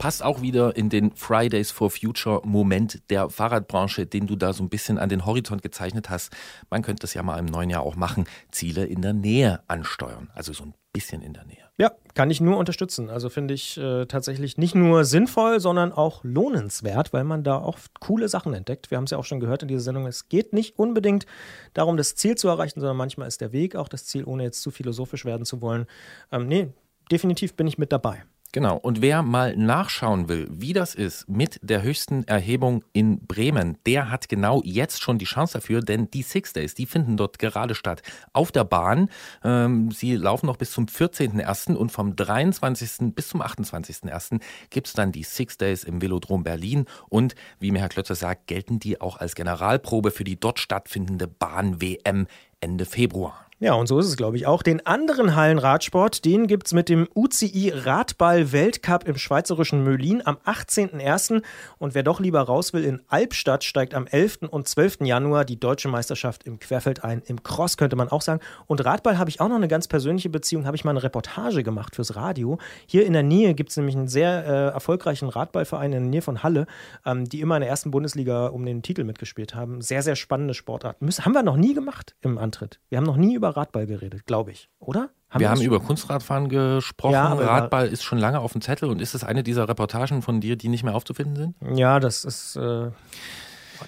Passt auch wieder in den Fridays for Future Moment der Fahrradbranche, den du da so ein bisschen an den Horizont gezeichnet hast. Man könnte das ja mal im neuen Jahr auch machen, Ziele in der Nähe ansteuern, also so ein bisschen in der Nähe. Ja, kann ich nur unterstützen. Also finde ich äh, tatsächlich nicht nur sinnvoll, sondern auch lohnenswert, weil man da oft coole Sachen entdeckt. Wir haben es ja auch schon gehört in dieser Sendung. Es geht nicht unbedingt darum, das Ziel zu erreichen, sondern manchmal ist der Weg auch das Ziel, ohne jetzt zu philosophisch werden zu wollen. Ähm, nee, definitiv bin ich mit dabei. Genau. Und wer mal nachschauen will, wie das ist mit der höchsten Erhebung in Bremen, der hat genau jetzt schon die Chance dafür, denn die Six Days, die finden dort gerade statt. Auf der Bahn. Ähm, sie laufen noch bis zum 14.01. und vom 23. bis zum 28.01. gibt es dann die Six Days im Velodrom Berlin. Und wie mir Herr Klötzer sagt, gelten die auch als Generalprobe für die dort stattfindende Bahn-WM Ende Februar. Ja, und so ist es, glaube ich, auch. Den anderen Hallenradsport, den gibt es mit dem UCI Radball Weltcup im schweizerischen Möhlin am 18.01. Und wer doch lieber raus will, in Albstadt steigt am 11. und 12. Januar die deutsche Meisterschaft im Querfeld ein. Im Cross könnte man auch sagen. Und Radball habe ich auch noch eine ganz persönliche Beziehung, habe ich mal eine Reportage gemacht fürs Radio. Hier in der Nähe gibt es nämlich einen sehr äh, erfolgreichen Radballverein in der Nähe von Halle, ähm, die immer in der ersten Bundesliga um den Titel mitgespielt haben. Sehr, sehr spannende Sportart. Müssen, haben wir noch nie gemacht im Antritt. Wir haben noch nie über Radball geredet, glaube ich, oder? wir das haben schon? über Kunstradfahren gesprochen. Ja, über- Radball ist schon lange auf dem Zettel und ist es eine dieser Reportagen von dir, die nicht mehr aufzufinden sind? Ja, das ist äh,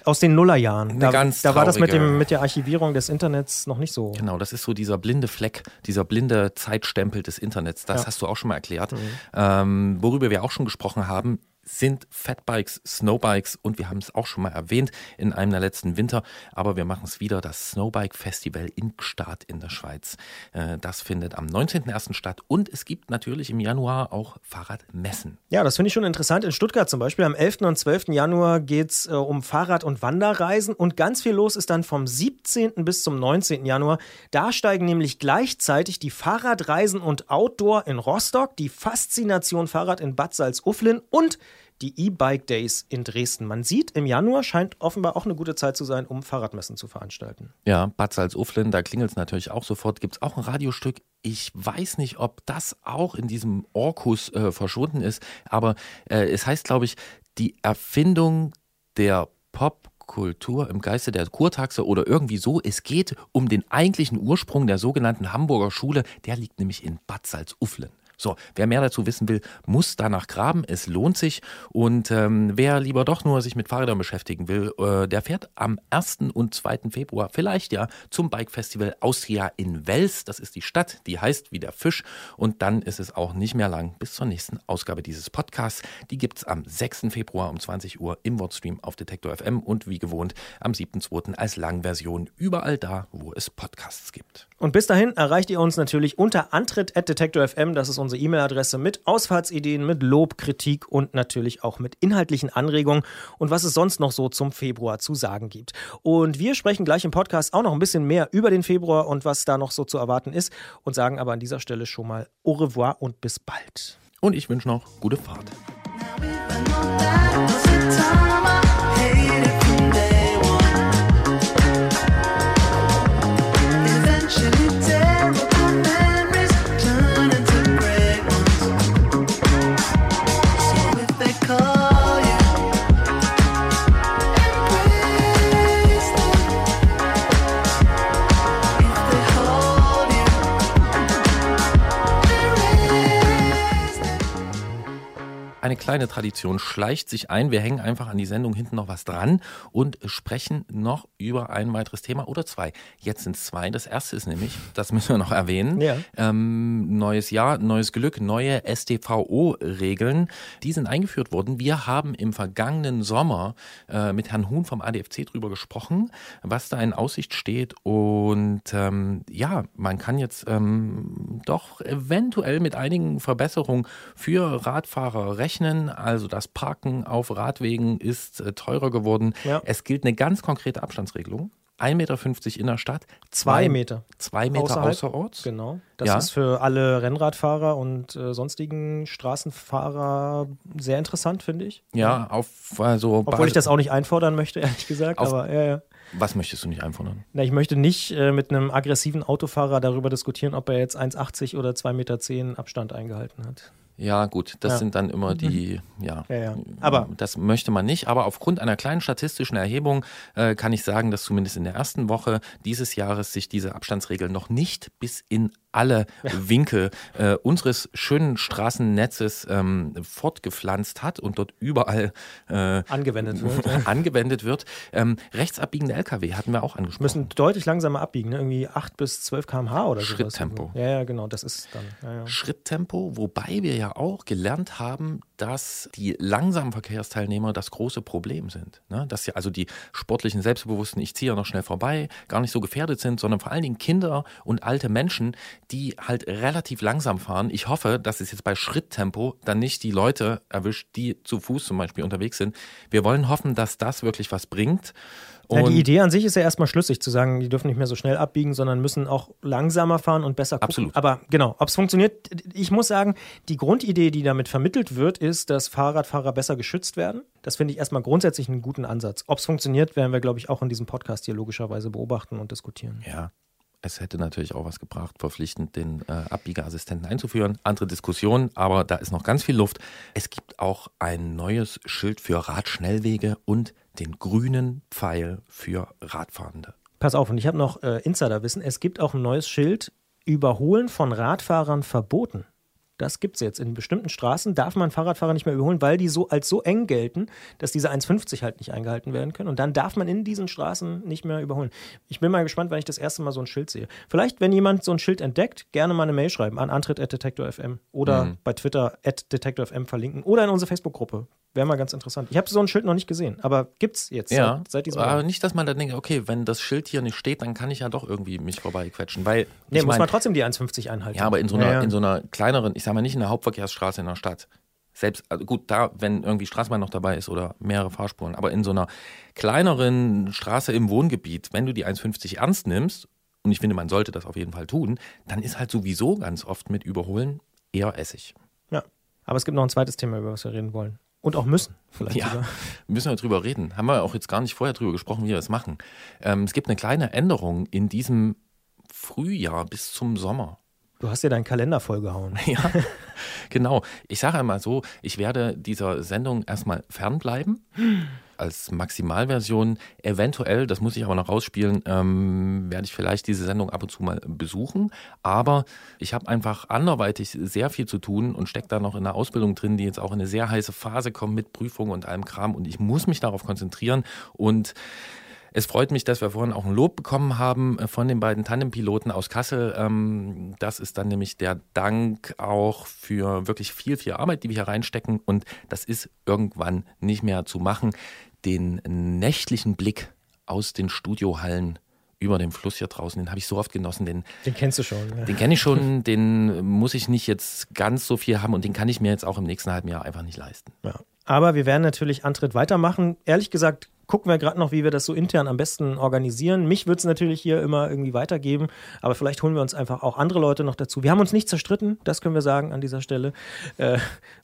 aus den Nullerjahren. Da, ganz da war das mit, dem, mit der Archivierung des Internets noch nicht so. Genau, das ist so dieser blinde Fleck, dieser blinde Zeitstempel des Internets. Das Ja. hast du auch schon mal erklärt. Mhm. Ähm, worüber wir auch schon gesprochen haben, sind Fatbikes, Snowbikes und wir haben es auch schon mal erwähnt in einem der letzten Winter, aber wir machen es wieder, das Snowbike Festival in Gstaad in der Schweiz. Äh, Das findet am 19.01. statt und es gibt natürlich im Januar auch Fahrradmessen. Ja, das finde ich schon interessant. In Stuttgart zum Beispiel am 11. und 12. Januar geht es äh, um Fahrrad- und Wanderreisen und ganz viel los ist dann vom 17. bis zum 19. Januar. Da steigen nämlich gleichzeitig die Fahrradreisen und Outdoor in Rostock, die Faszination Fahrrad in Bad Salzuflen und die E-Bike Days in Dresden. Man sieht, im Januar scheint offenbar auch eine gute Zeit zu sein, um Fahrradmessen zu veranstalten. Ja, Bad Salzuflen, da klingelt es natürlich auch sofort. Gibt es auch ein Radiostück? Ich weiß nicht, ob das auch in diesem Orkus äh, verschwunden ist, aber äh, es heißt, glaube ich, die Erfindung der Popkultur im Geiste der Kurtaxe oder irgendwie so. Es geht um den eigentlichen Ursprung der sogenannten Hamburger Schule. Der liegt nämlich in Bad Salzuflen. So, wer mehr dazu wissen will, muss danach graben. Es lohnt sich. Und ähm, wer lieber doch nur sich mit Fahrrädern beschäftigen will, äh, der fährt am 1. und 2. Februar vielleicht ja zum Bike Festival Austria in Wels. Das ist die Stadt, die heißt wie der Fisch. Und dann ist es auch nicht mehr lang bis zur nächsten Ausgabe dieses Podcasts. Die gibt es am 6. Februar um 20 Uhr im Wordstream auf Detektor FM und wie gewohnt am 7.2. als Langversion überall da, wo es Podcasts gibt. Und bis dahin erreicht ihr uns natürlich unter antritt.detektor.fm. Das ist unsere E-Mail-Adresse mit Ausfahrtsideen, mit Lob, Kritik und natürlich auch mit inhaltlichen Anregungen und was es sonst noch so zum Februar zu sagen gibt. Und wir sprechen gleich im Podcast auch noch ein bisschen mehr über den Februar und was da noch so zu erwarten ist und sagen aber an dieser Stelle schon mal au revoir und bis bald. Und ich wünsche noch gute Fahrt. Eine kleine Tradition schleicht sich ein. Wir hängen einfach an die Sendung hinten noch was dran und sprechen noch über ein weiteres Thema oder zwei. Jetzt sind es zwei. Das erste ist nämlich, das müssen wir noch erwähnen, Ja. ähm, neues Jahr, neues Glück, neue StVO-Regeln. Die sind eingeführt worden. Wir haben im vergangenen Sommer äh, mit Herrn Huhn vom ADFC drüber gesprochen, was da in Aussicht steht. Und ähm, ja, man kann jetzt ähm, doch eventuell mit einigen Verbesserungen für Radfahrer rechnen. Also das Parken auf Radwegen ist äh, teurer geworden. Ja. Es gilt eine ganz konkrete Abstandsregelung. 1,50 Meter innerstadt, Zwei Meter. Zwei Meter Außerhalb. außerorts. Genau. Das Ja. ist für alle Rennradfahrer und äh, sonstigen Straßenfahrer sehr interessant, finde ich. Ja, auf also Obwohl ich das auch nicht einfordern möchte, ehrlich gesagt. Auf- aber ja, ja. Was möchtest du nicht einfordern? Na, ich möchte nicht äh, mit einem aggressiven Autofahrer darüber diskutieren, ob er jetzt 1,80 oder 2,10 Meter Abstand eingehalten hat. Ja, gut, das Ja. sind dann immer die, ja, Ja, ja. Aber das möchte man nicht. Aber aufgrund einer kleinen statistischen Erhebung äh, kann ich sagen, dass zumindest in der ersten Woche dieses Jahres sich diese Abstandsregel noch nicht bis in alle Winkel äh, unseres schönen Straßennetzes ähm, fortgepflanzt hat und dort überall äh, angewendet wird. angewendet wird. Ähm, rechtsabbiegende Lkw hatten wir auch angesprochen. müssen deutlich langsamer abbiegen, ne? irgendwie 8 bis 12 km/h oder so. Schritttempo. Ja, ja, genau, das ist dann. Ja, ja. Schritttempo, wobei wir ja auch gelernt haben, dass die langsamen Verkehrsteilnehmer das große Problem sind. Ne? Dass ja also die sportlichen Selbstbewussten, ich ziehe ja noch schnell vorbei, gar nicht so gefährdet sind, sondern vor allen Dingen Kinder und alte Menschen, die halt relativ langsam fahren. Ich hoffe, dass es jetzt bei Schritttempo dann nicht die Leute erwischt, die zu Fuß zum Beispiel unterwegs sind. Wir wollen hoffen, dass das wirklich was bringt. Ja, die Idee an sich ist ja erstmal schlüssig, zu sagen, die dürfen nicht mehr so schnell abbiegen, sondern müssen auch langsamer fahren und besser gucken. Absolut. Aber genau, ob es funktioniert, ich muss sagen, die Grundidee, die damit vermittelt wird, ist, dass Fahrradfahrer besser geschützt werden. Das finde ich erstmal grundsätzlich einen guten Ansatz. Ob es funktioniert, werden wir, glaube ich, auch in diesem Podcast hier logischerweise beobachten und diskutieren. Ja. Es hätte natürlich auch was gebracht, verpflichtend den äh, Abbiegeassistenten einzuführen. Andere Diskussion, aber da ist noch ganz viel Luft. Es gibt auch ein neues Schild für Radschnellwege und den grünen Pfeil für Radfahrende. Pass auf, und ich habe noch äh, Insiderwissen. Es gibt auch ein neues Schild: Überholen von Radfahrern verboten. Das gibt es jetzt. In bestimmten Straßen darf man Fahrradfahrer nicht mehr überholen, weil die so als so eng gelten, dass diese 1,50 halt nicht eingehalten werden können. Und dann darf man in diesen Straßen nicht mehr überholen. Ich bin mal gespannt, wenn ich das erste Mal so ein Schild sehe. Vielleicht, wenn jemand so ein Schild entdeckt, gerne mal eine Mail schreiben an antritt.detektor.fm oder Mhm. bei Twitter at detektor.fm verlinken oder in unsere Facebook-Gruppe. Wäre mal ganz interessant. Ich habe so ein Schild noch nicht gesehen, aber gibt's jetzt Ja, seit, seit diesem aber Jahr. nicht, dass man dann denkt, okay, wenn das Schild hier nicht steht, dann kann ich ja doch irgendwie mich vorbeiquetschen. Weil, Nee, muss mein, man trotzdem die 1,50 einhalten. Ja, aber in so einer, Ja, ja. in so einer kleineren, ich sag mal nicht in der Hauptverkehrsstraße in der Stadt. Selbst, also gut, da, wenn irgendwie Straßenbahn noch dabei ist oder mehrere Fahrspuren, aber in so einer kleineren Straße im Wohngebiet, wenn du die 1,50 ernst nimmst, und ich finde, man sollte das auf jeden Fall tun, dann ist halt sowieso ganz oft mit Überholen eher Essig. Ja. Aber es gibt noch ein zweites Thema, über was wir reden wollen. Und auch müssen, vielleicht Ja, sogar. müssen wir drüber reden. Haben wir auch jetzt gar nicht vorher drüber gesprochen, wie wir das machen. Ähm, es gibt eine kleine Änderung in diesem Frühjahr bis zum Sommer. Du hast dir deinen Kalender vollgehauen. Ja, genau. Ich sage einmal so, ich werde dieser Sendung erstmal fernbleiben. Als Maximalversion. Eventuell, das muss ich aber noch rausspielen, ähm, werde ich vielleicht diese Sendung ab und zu mal besuchen. Aber ich habe einfach anderweitig sehr viel zu tun und stecke da noch in einer Ausbildung drin, die jetzt auch in eine sehr heiße Phase kommt mit Prüfungen und allem Kram. Und ich muss mich darauf konzentrieren. Und es freut mich, dass wir vorhin auch ein Lob bekommen haben äh, von den beiden Tandempiloten aus Kassel. Ähm, Das ist dann nämlich der Dank auch für wirklich viel, viel Arbeit, die wir hier reinstecken. Und das ist irgendwann nicht mehr zu machen. Den nächtlichen Blick aus den Studiohallen über dem Fluss hier draußen, den habe ich so oft genossen. Den, Den kennst du schon. Ja. den kenne ich schon, den muss ich nicht jetzt ganz so viel haben und den kann ich mir jetzt auch im nächsten halben Jahr einfach nicht leisten. Ja. Aber wir werden natürlich Antritt weitermachen. Ehrlich gesagt, gucken wir gerade noch, wie wir das so intern am besten organisieren. Mich wird es natürlich hier immer irgendwie weitergeben, aber vielleicht holen wir uns einfach auch andere Leute noch dazu. Wir haben uns nicht zerstritten, das können wir sagen an dieser Stelle. Äh,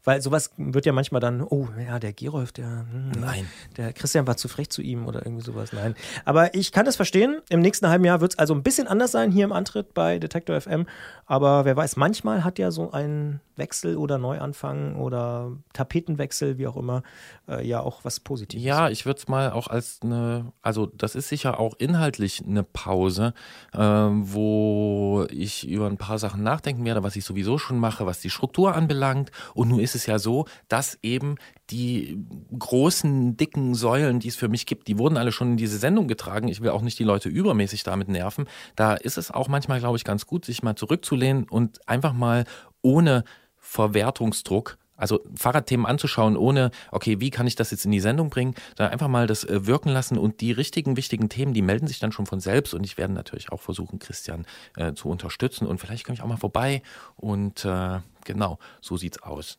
weil sowas wird ja manchmal dann, oh ja, der Gerolf, der, hm, Nein. der Christian war zu frech zu ihm oder irgendwie sowas. Nein. Aber ich kann das verstehen. Im nächsten halben Jahr wird es also ein bisschen anders sein hier im Antritt bei Detektor FM. Aber wer weiß, manchmal hat ja so ein Wechsel oder Neuanfang oder Tapetenwechsel, wie auch immer, äh, ja auch was Positives. Ja, ich würde es mal auch als eine, also das ist sicher auch inhaltlich eine Pause, äh, wo ich über ein paar Sachen nachdenken werde, was ich sowieso schon mache, was die Struktur anbelangt. Und nun ist es ja so, dass eben die großen, dicken Säulen, die es für mich gibt, die wurden alle schon in diese Sendung getragen. Ich will auch nicht die Leute übermäßig damit nerven. Da ist es auch manchmal, glaube ich, ganz gut, sich mal zurückzulehnen und einfach mal ohne Verwertungsdruck also Fahrradthemen anzuschauen, ohne, okay, wie kann ich das jetzt in die Sendung bringen, sondern einfach mal das äh, wirken lassen und die richtigen, wichtigen Themen, die melden sich dann schon von selbst und ich werde natürlich auch versuchen, Christian äh, zu unterstützen und vielleicht komme ich auch mal vorbei und äh, genau, so sieht's aus.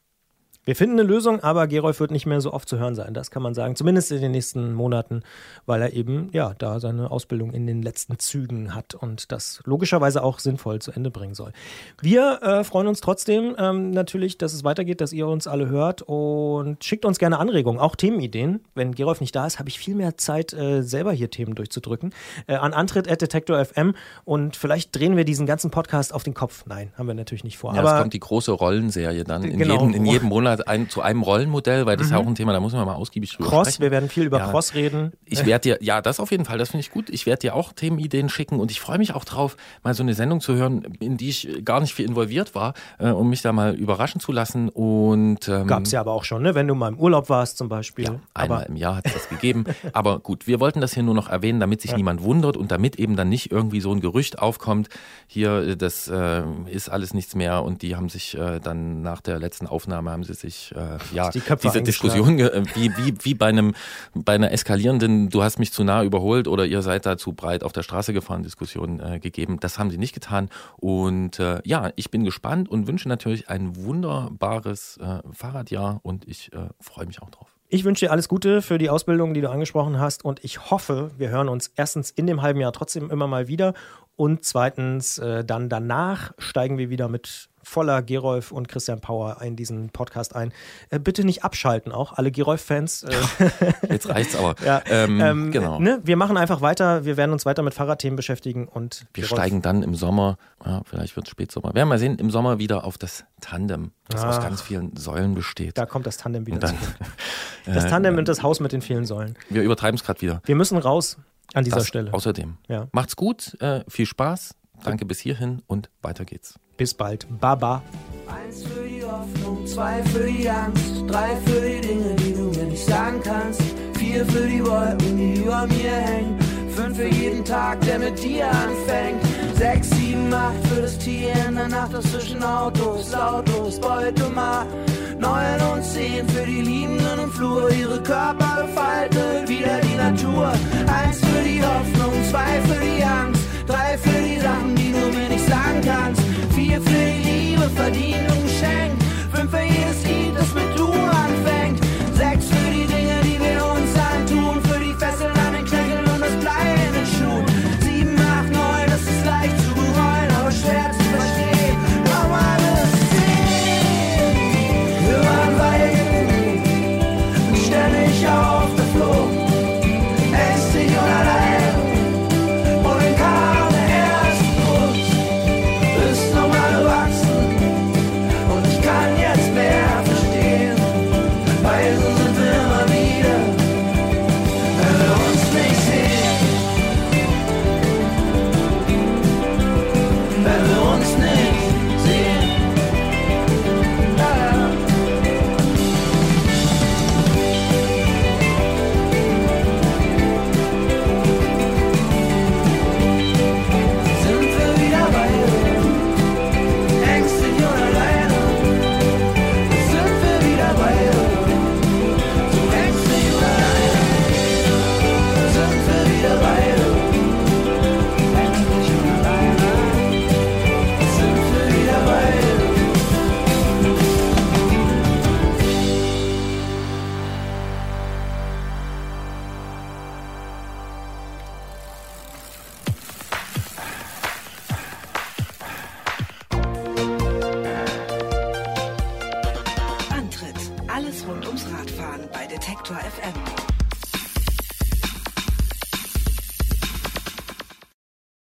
Wir finden eine Lösung, aber Gerolf wird nicht mehr so oft zu hören sein. Das kann man sagen. Zumindest in den nächsten Monaten, weil er eben, ja, da seine Ausbildung in den letzten Zügen hat und das logischerweise auch sinnvoll zu Ende bringen soll. Wir äh, freuen uns trotzdem ähm, natürlich, dass es weitergeht, dass ihr uns alle hört und schickt uns gerne Anregungen, auch Themenideen. Wenn Gerolf nicht da ist, habe ich viel mehr Zeit, äh, selber hier Themen durchzudrücken. Äh, an Antritt.detektor FM und vielleicht drehen wir diesen ganzen Podcast auf den Kopf. Nein, haben wir natürlich nicht vor. Ja, aber es kommt die große Rollenserie dann in, Genau. jedem, in jedem Monat ein, zu einem Rollenmodell, weil das ist ja Mhm. auch ein Thema, da muss man mal ausgiebig drüber Cross, sprechen. wir werden viel über Ja. Cross reden. Ich werde dir, ja, das auf jeden Fall, das finde ich gut. Ich werde dir auch Themenideen schicken und ich freue mich auch drauf, mal so eine Sendung zu hören, in die ich gar nicht viel involviert war, äh, um mich da mal überraschen zu lassen. Und ähm, Gab es ja aber auch schon, ne? wenn du mal im Urlaub warst zum Beispiel. Ja, einmal aber im Jahr hat es das gegeben. Aber gut, wir wollten das hier nur noch erwähnen, damit sich Ja. niemand wundert und damit eben dann nicht irgendwie so ein Gerücht aufkommt, hier, äh, das äh, ist alles nichts mehr und die haben sich äh, dann nach der letzten Aufnahme haben sie sich äh, ja Die Köpfe diese Diskussion äh, wie, wie, wie bei einem bei einer eskalierenden, du hast mich zu nah überholt oder ihr seid da zu breit auf der Straße gefahren Diskussion äh, gegeben. Das haben sie nicht getan. Und äh, ja, ich bin gespannt und wünsche natürlich ein wunderbares äh, Fahrradjahr und ich äh, freue mich auch drauf. ich wünsche dir alles Gute für die Ausbildung, die du angesprochen hast. Und ich hoffe, wir hören uns erstens in dem halben Jahr trotzdem immer mal wieder. Und zweitens, äh, dann danach steigen wir wieder mit voller Gerolf und Christian Power in diesen Podcast ein. Äh, bitte nicht abschalten, auch alle Gerolf-Fans. Äh, Jetzt reicht's aber. ja, Ähm, ähm, genau. Ne, wir machen einfach weiter. Wir werden uns weiter mit Fahrradthemen beschäftigen und Wir Gerolf- steigen dann im Sommer, ja, vielleicht wird es Spätsommer, werden wir mal sehen, im Sommer wieder auf das Tandem, das aus Ach. ganz vielen Säulen besteht. Da kommt das Tandem wieder dann. Das äh, Tandem und das Haus mit den vielen Säulen. Wir übertreiben es gerade wieder. Wir müssen raus an dieser das Stelle. Außerdem. Ja. Macht's gut, äh, viel Spaß, danke bis hierhin und weiter geht's. Bis bald. Baba. Eins für die Hoffnung, zwei für die Angst, drei für die Dinge, die du mir nicht sagen kannst, vier für die Wolken, die über mir hängen, fünf für jeden Tag, der mit dir anfängt, sechs, sieben, acht für das Tier in der Nacht, das zwischen Autos lautlos Beutemarkt. neu an uns sehen für die Liebenden im Flur. Ihre Körper gefaltet, wieder die Natur. Eins für die Hoffnung, zwei für die Angst, drei für die Sachen, die nur mir nicht sagen kannst. Vier für die Liebe, verdient und geschenkt. Ultra FM.